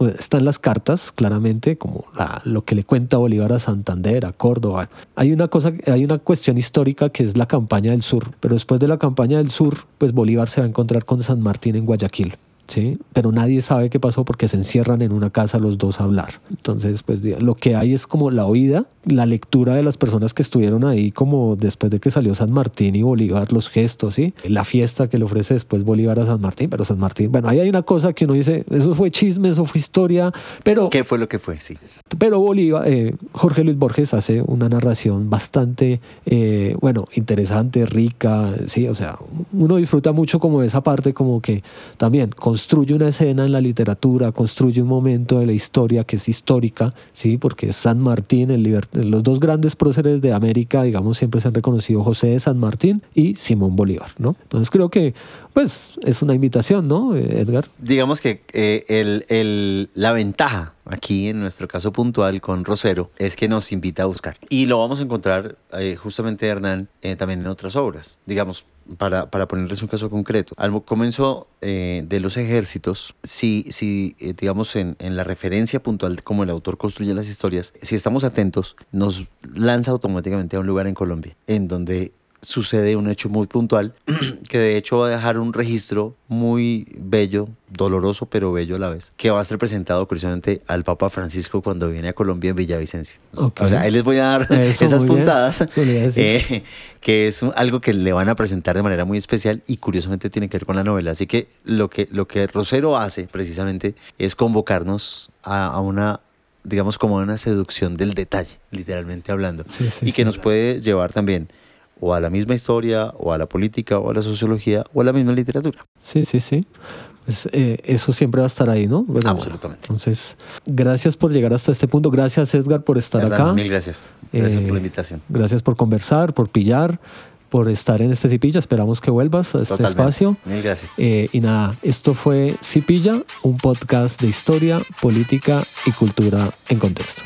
Pues, Están las cartas, claramente, como la- lo que le cuenta Bolívar a Santander, a Córdoba. Hay una cosa, hay una cuestión histórica que es la campaña del sur, pero después de la campaña del sur, pues Bolívar se va a encontrar con San Martín en Guayaquil. ¿Sí? Pero nadie sabe qué pasó porque se encierran en una casa los dos a hablar. Entonces, pues lo que hay es como la oída, la lectura de las personas que estuvieron ahí, como después de que salió San Martín y Bolívar, los gestos, ¿sí? La fiesta que le ofrece después Bolívar a San Martín, pero San Martín, bueno, ahí hay una cosa que uno dice, eso fue chisme, eso fue historia, pero ¿Qué fue lo que fue? Sí. pero Bolívar, eh, Jorge Luis Borges hace una narración bastante, eh, bueno, interesante, rica, sí, o sea, uno disfruta mucho como esa parte, como que también construye una escena en la literatura, construye un momento de la historia que es histórica, sí, porque San Martín, el los dos grandes próceres de América, digamos, siempre se han reconocido José de San Martín y Simón Bolívar, ¿no? Entonces creo que, pues, es una invitación, ¿no, Edgar? Digamos que eh, el, el- la ventaja aquí en nuestro caso puntual con Rosero es que nos invita a buscar. Y lo vamos a encontrar eh, justamente, Hernán, eh, también en otras obras. Digamos, para, para ponerles un caso concreto. Al comienzo eh, de los ejércitos, si, si eh, digamos, en, en la referencia puntual de cómo el autor construye las historias, si estamos atentos, nos lanza automáticamente a un lugar en Colombia, en donde sucede un hecho muy puntual [CLEARS THROAT] que de hecho va a dejar un registro muy bello, doloroso pero bello a la vez, que va a ser presentado curiosamente al Papa Francisco cuando viene a Colombia en Villavicencio. Ok. O sea, ahí les voy a dar [LAUGHS] Eso, esas puntadas, eh, que es un- algo que le van a presentar de manera muy especial y curiosamente tiene que ver con la novela. Así que lo que, lo que Rosero hace precisamente es convocarnos a, a una digamos como a una seducción del detalle, literalmente hablando, Sí, sí, y que sí. nos puede llevar también o a la misma historia, o a la política, o a la sociología, o a la misma literatura. Sí, sí, sí. Pues, eh, eso siempre va a estar ahí, ¿no? Absolutamente. Entonces, gracias por llegar hasta este punto. Gracias, Edgar, por estar acá. Mil gracias. Gracias Eh, por la invitación. Gracias por conversar, por pillar, por estar en este Cipilla. Esperamos que vuelvas a este Totalmente. espacio. Mil gracias. Eh, y nada, esto fue Cipilla, un podcast de historia, política y cultura en contexto.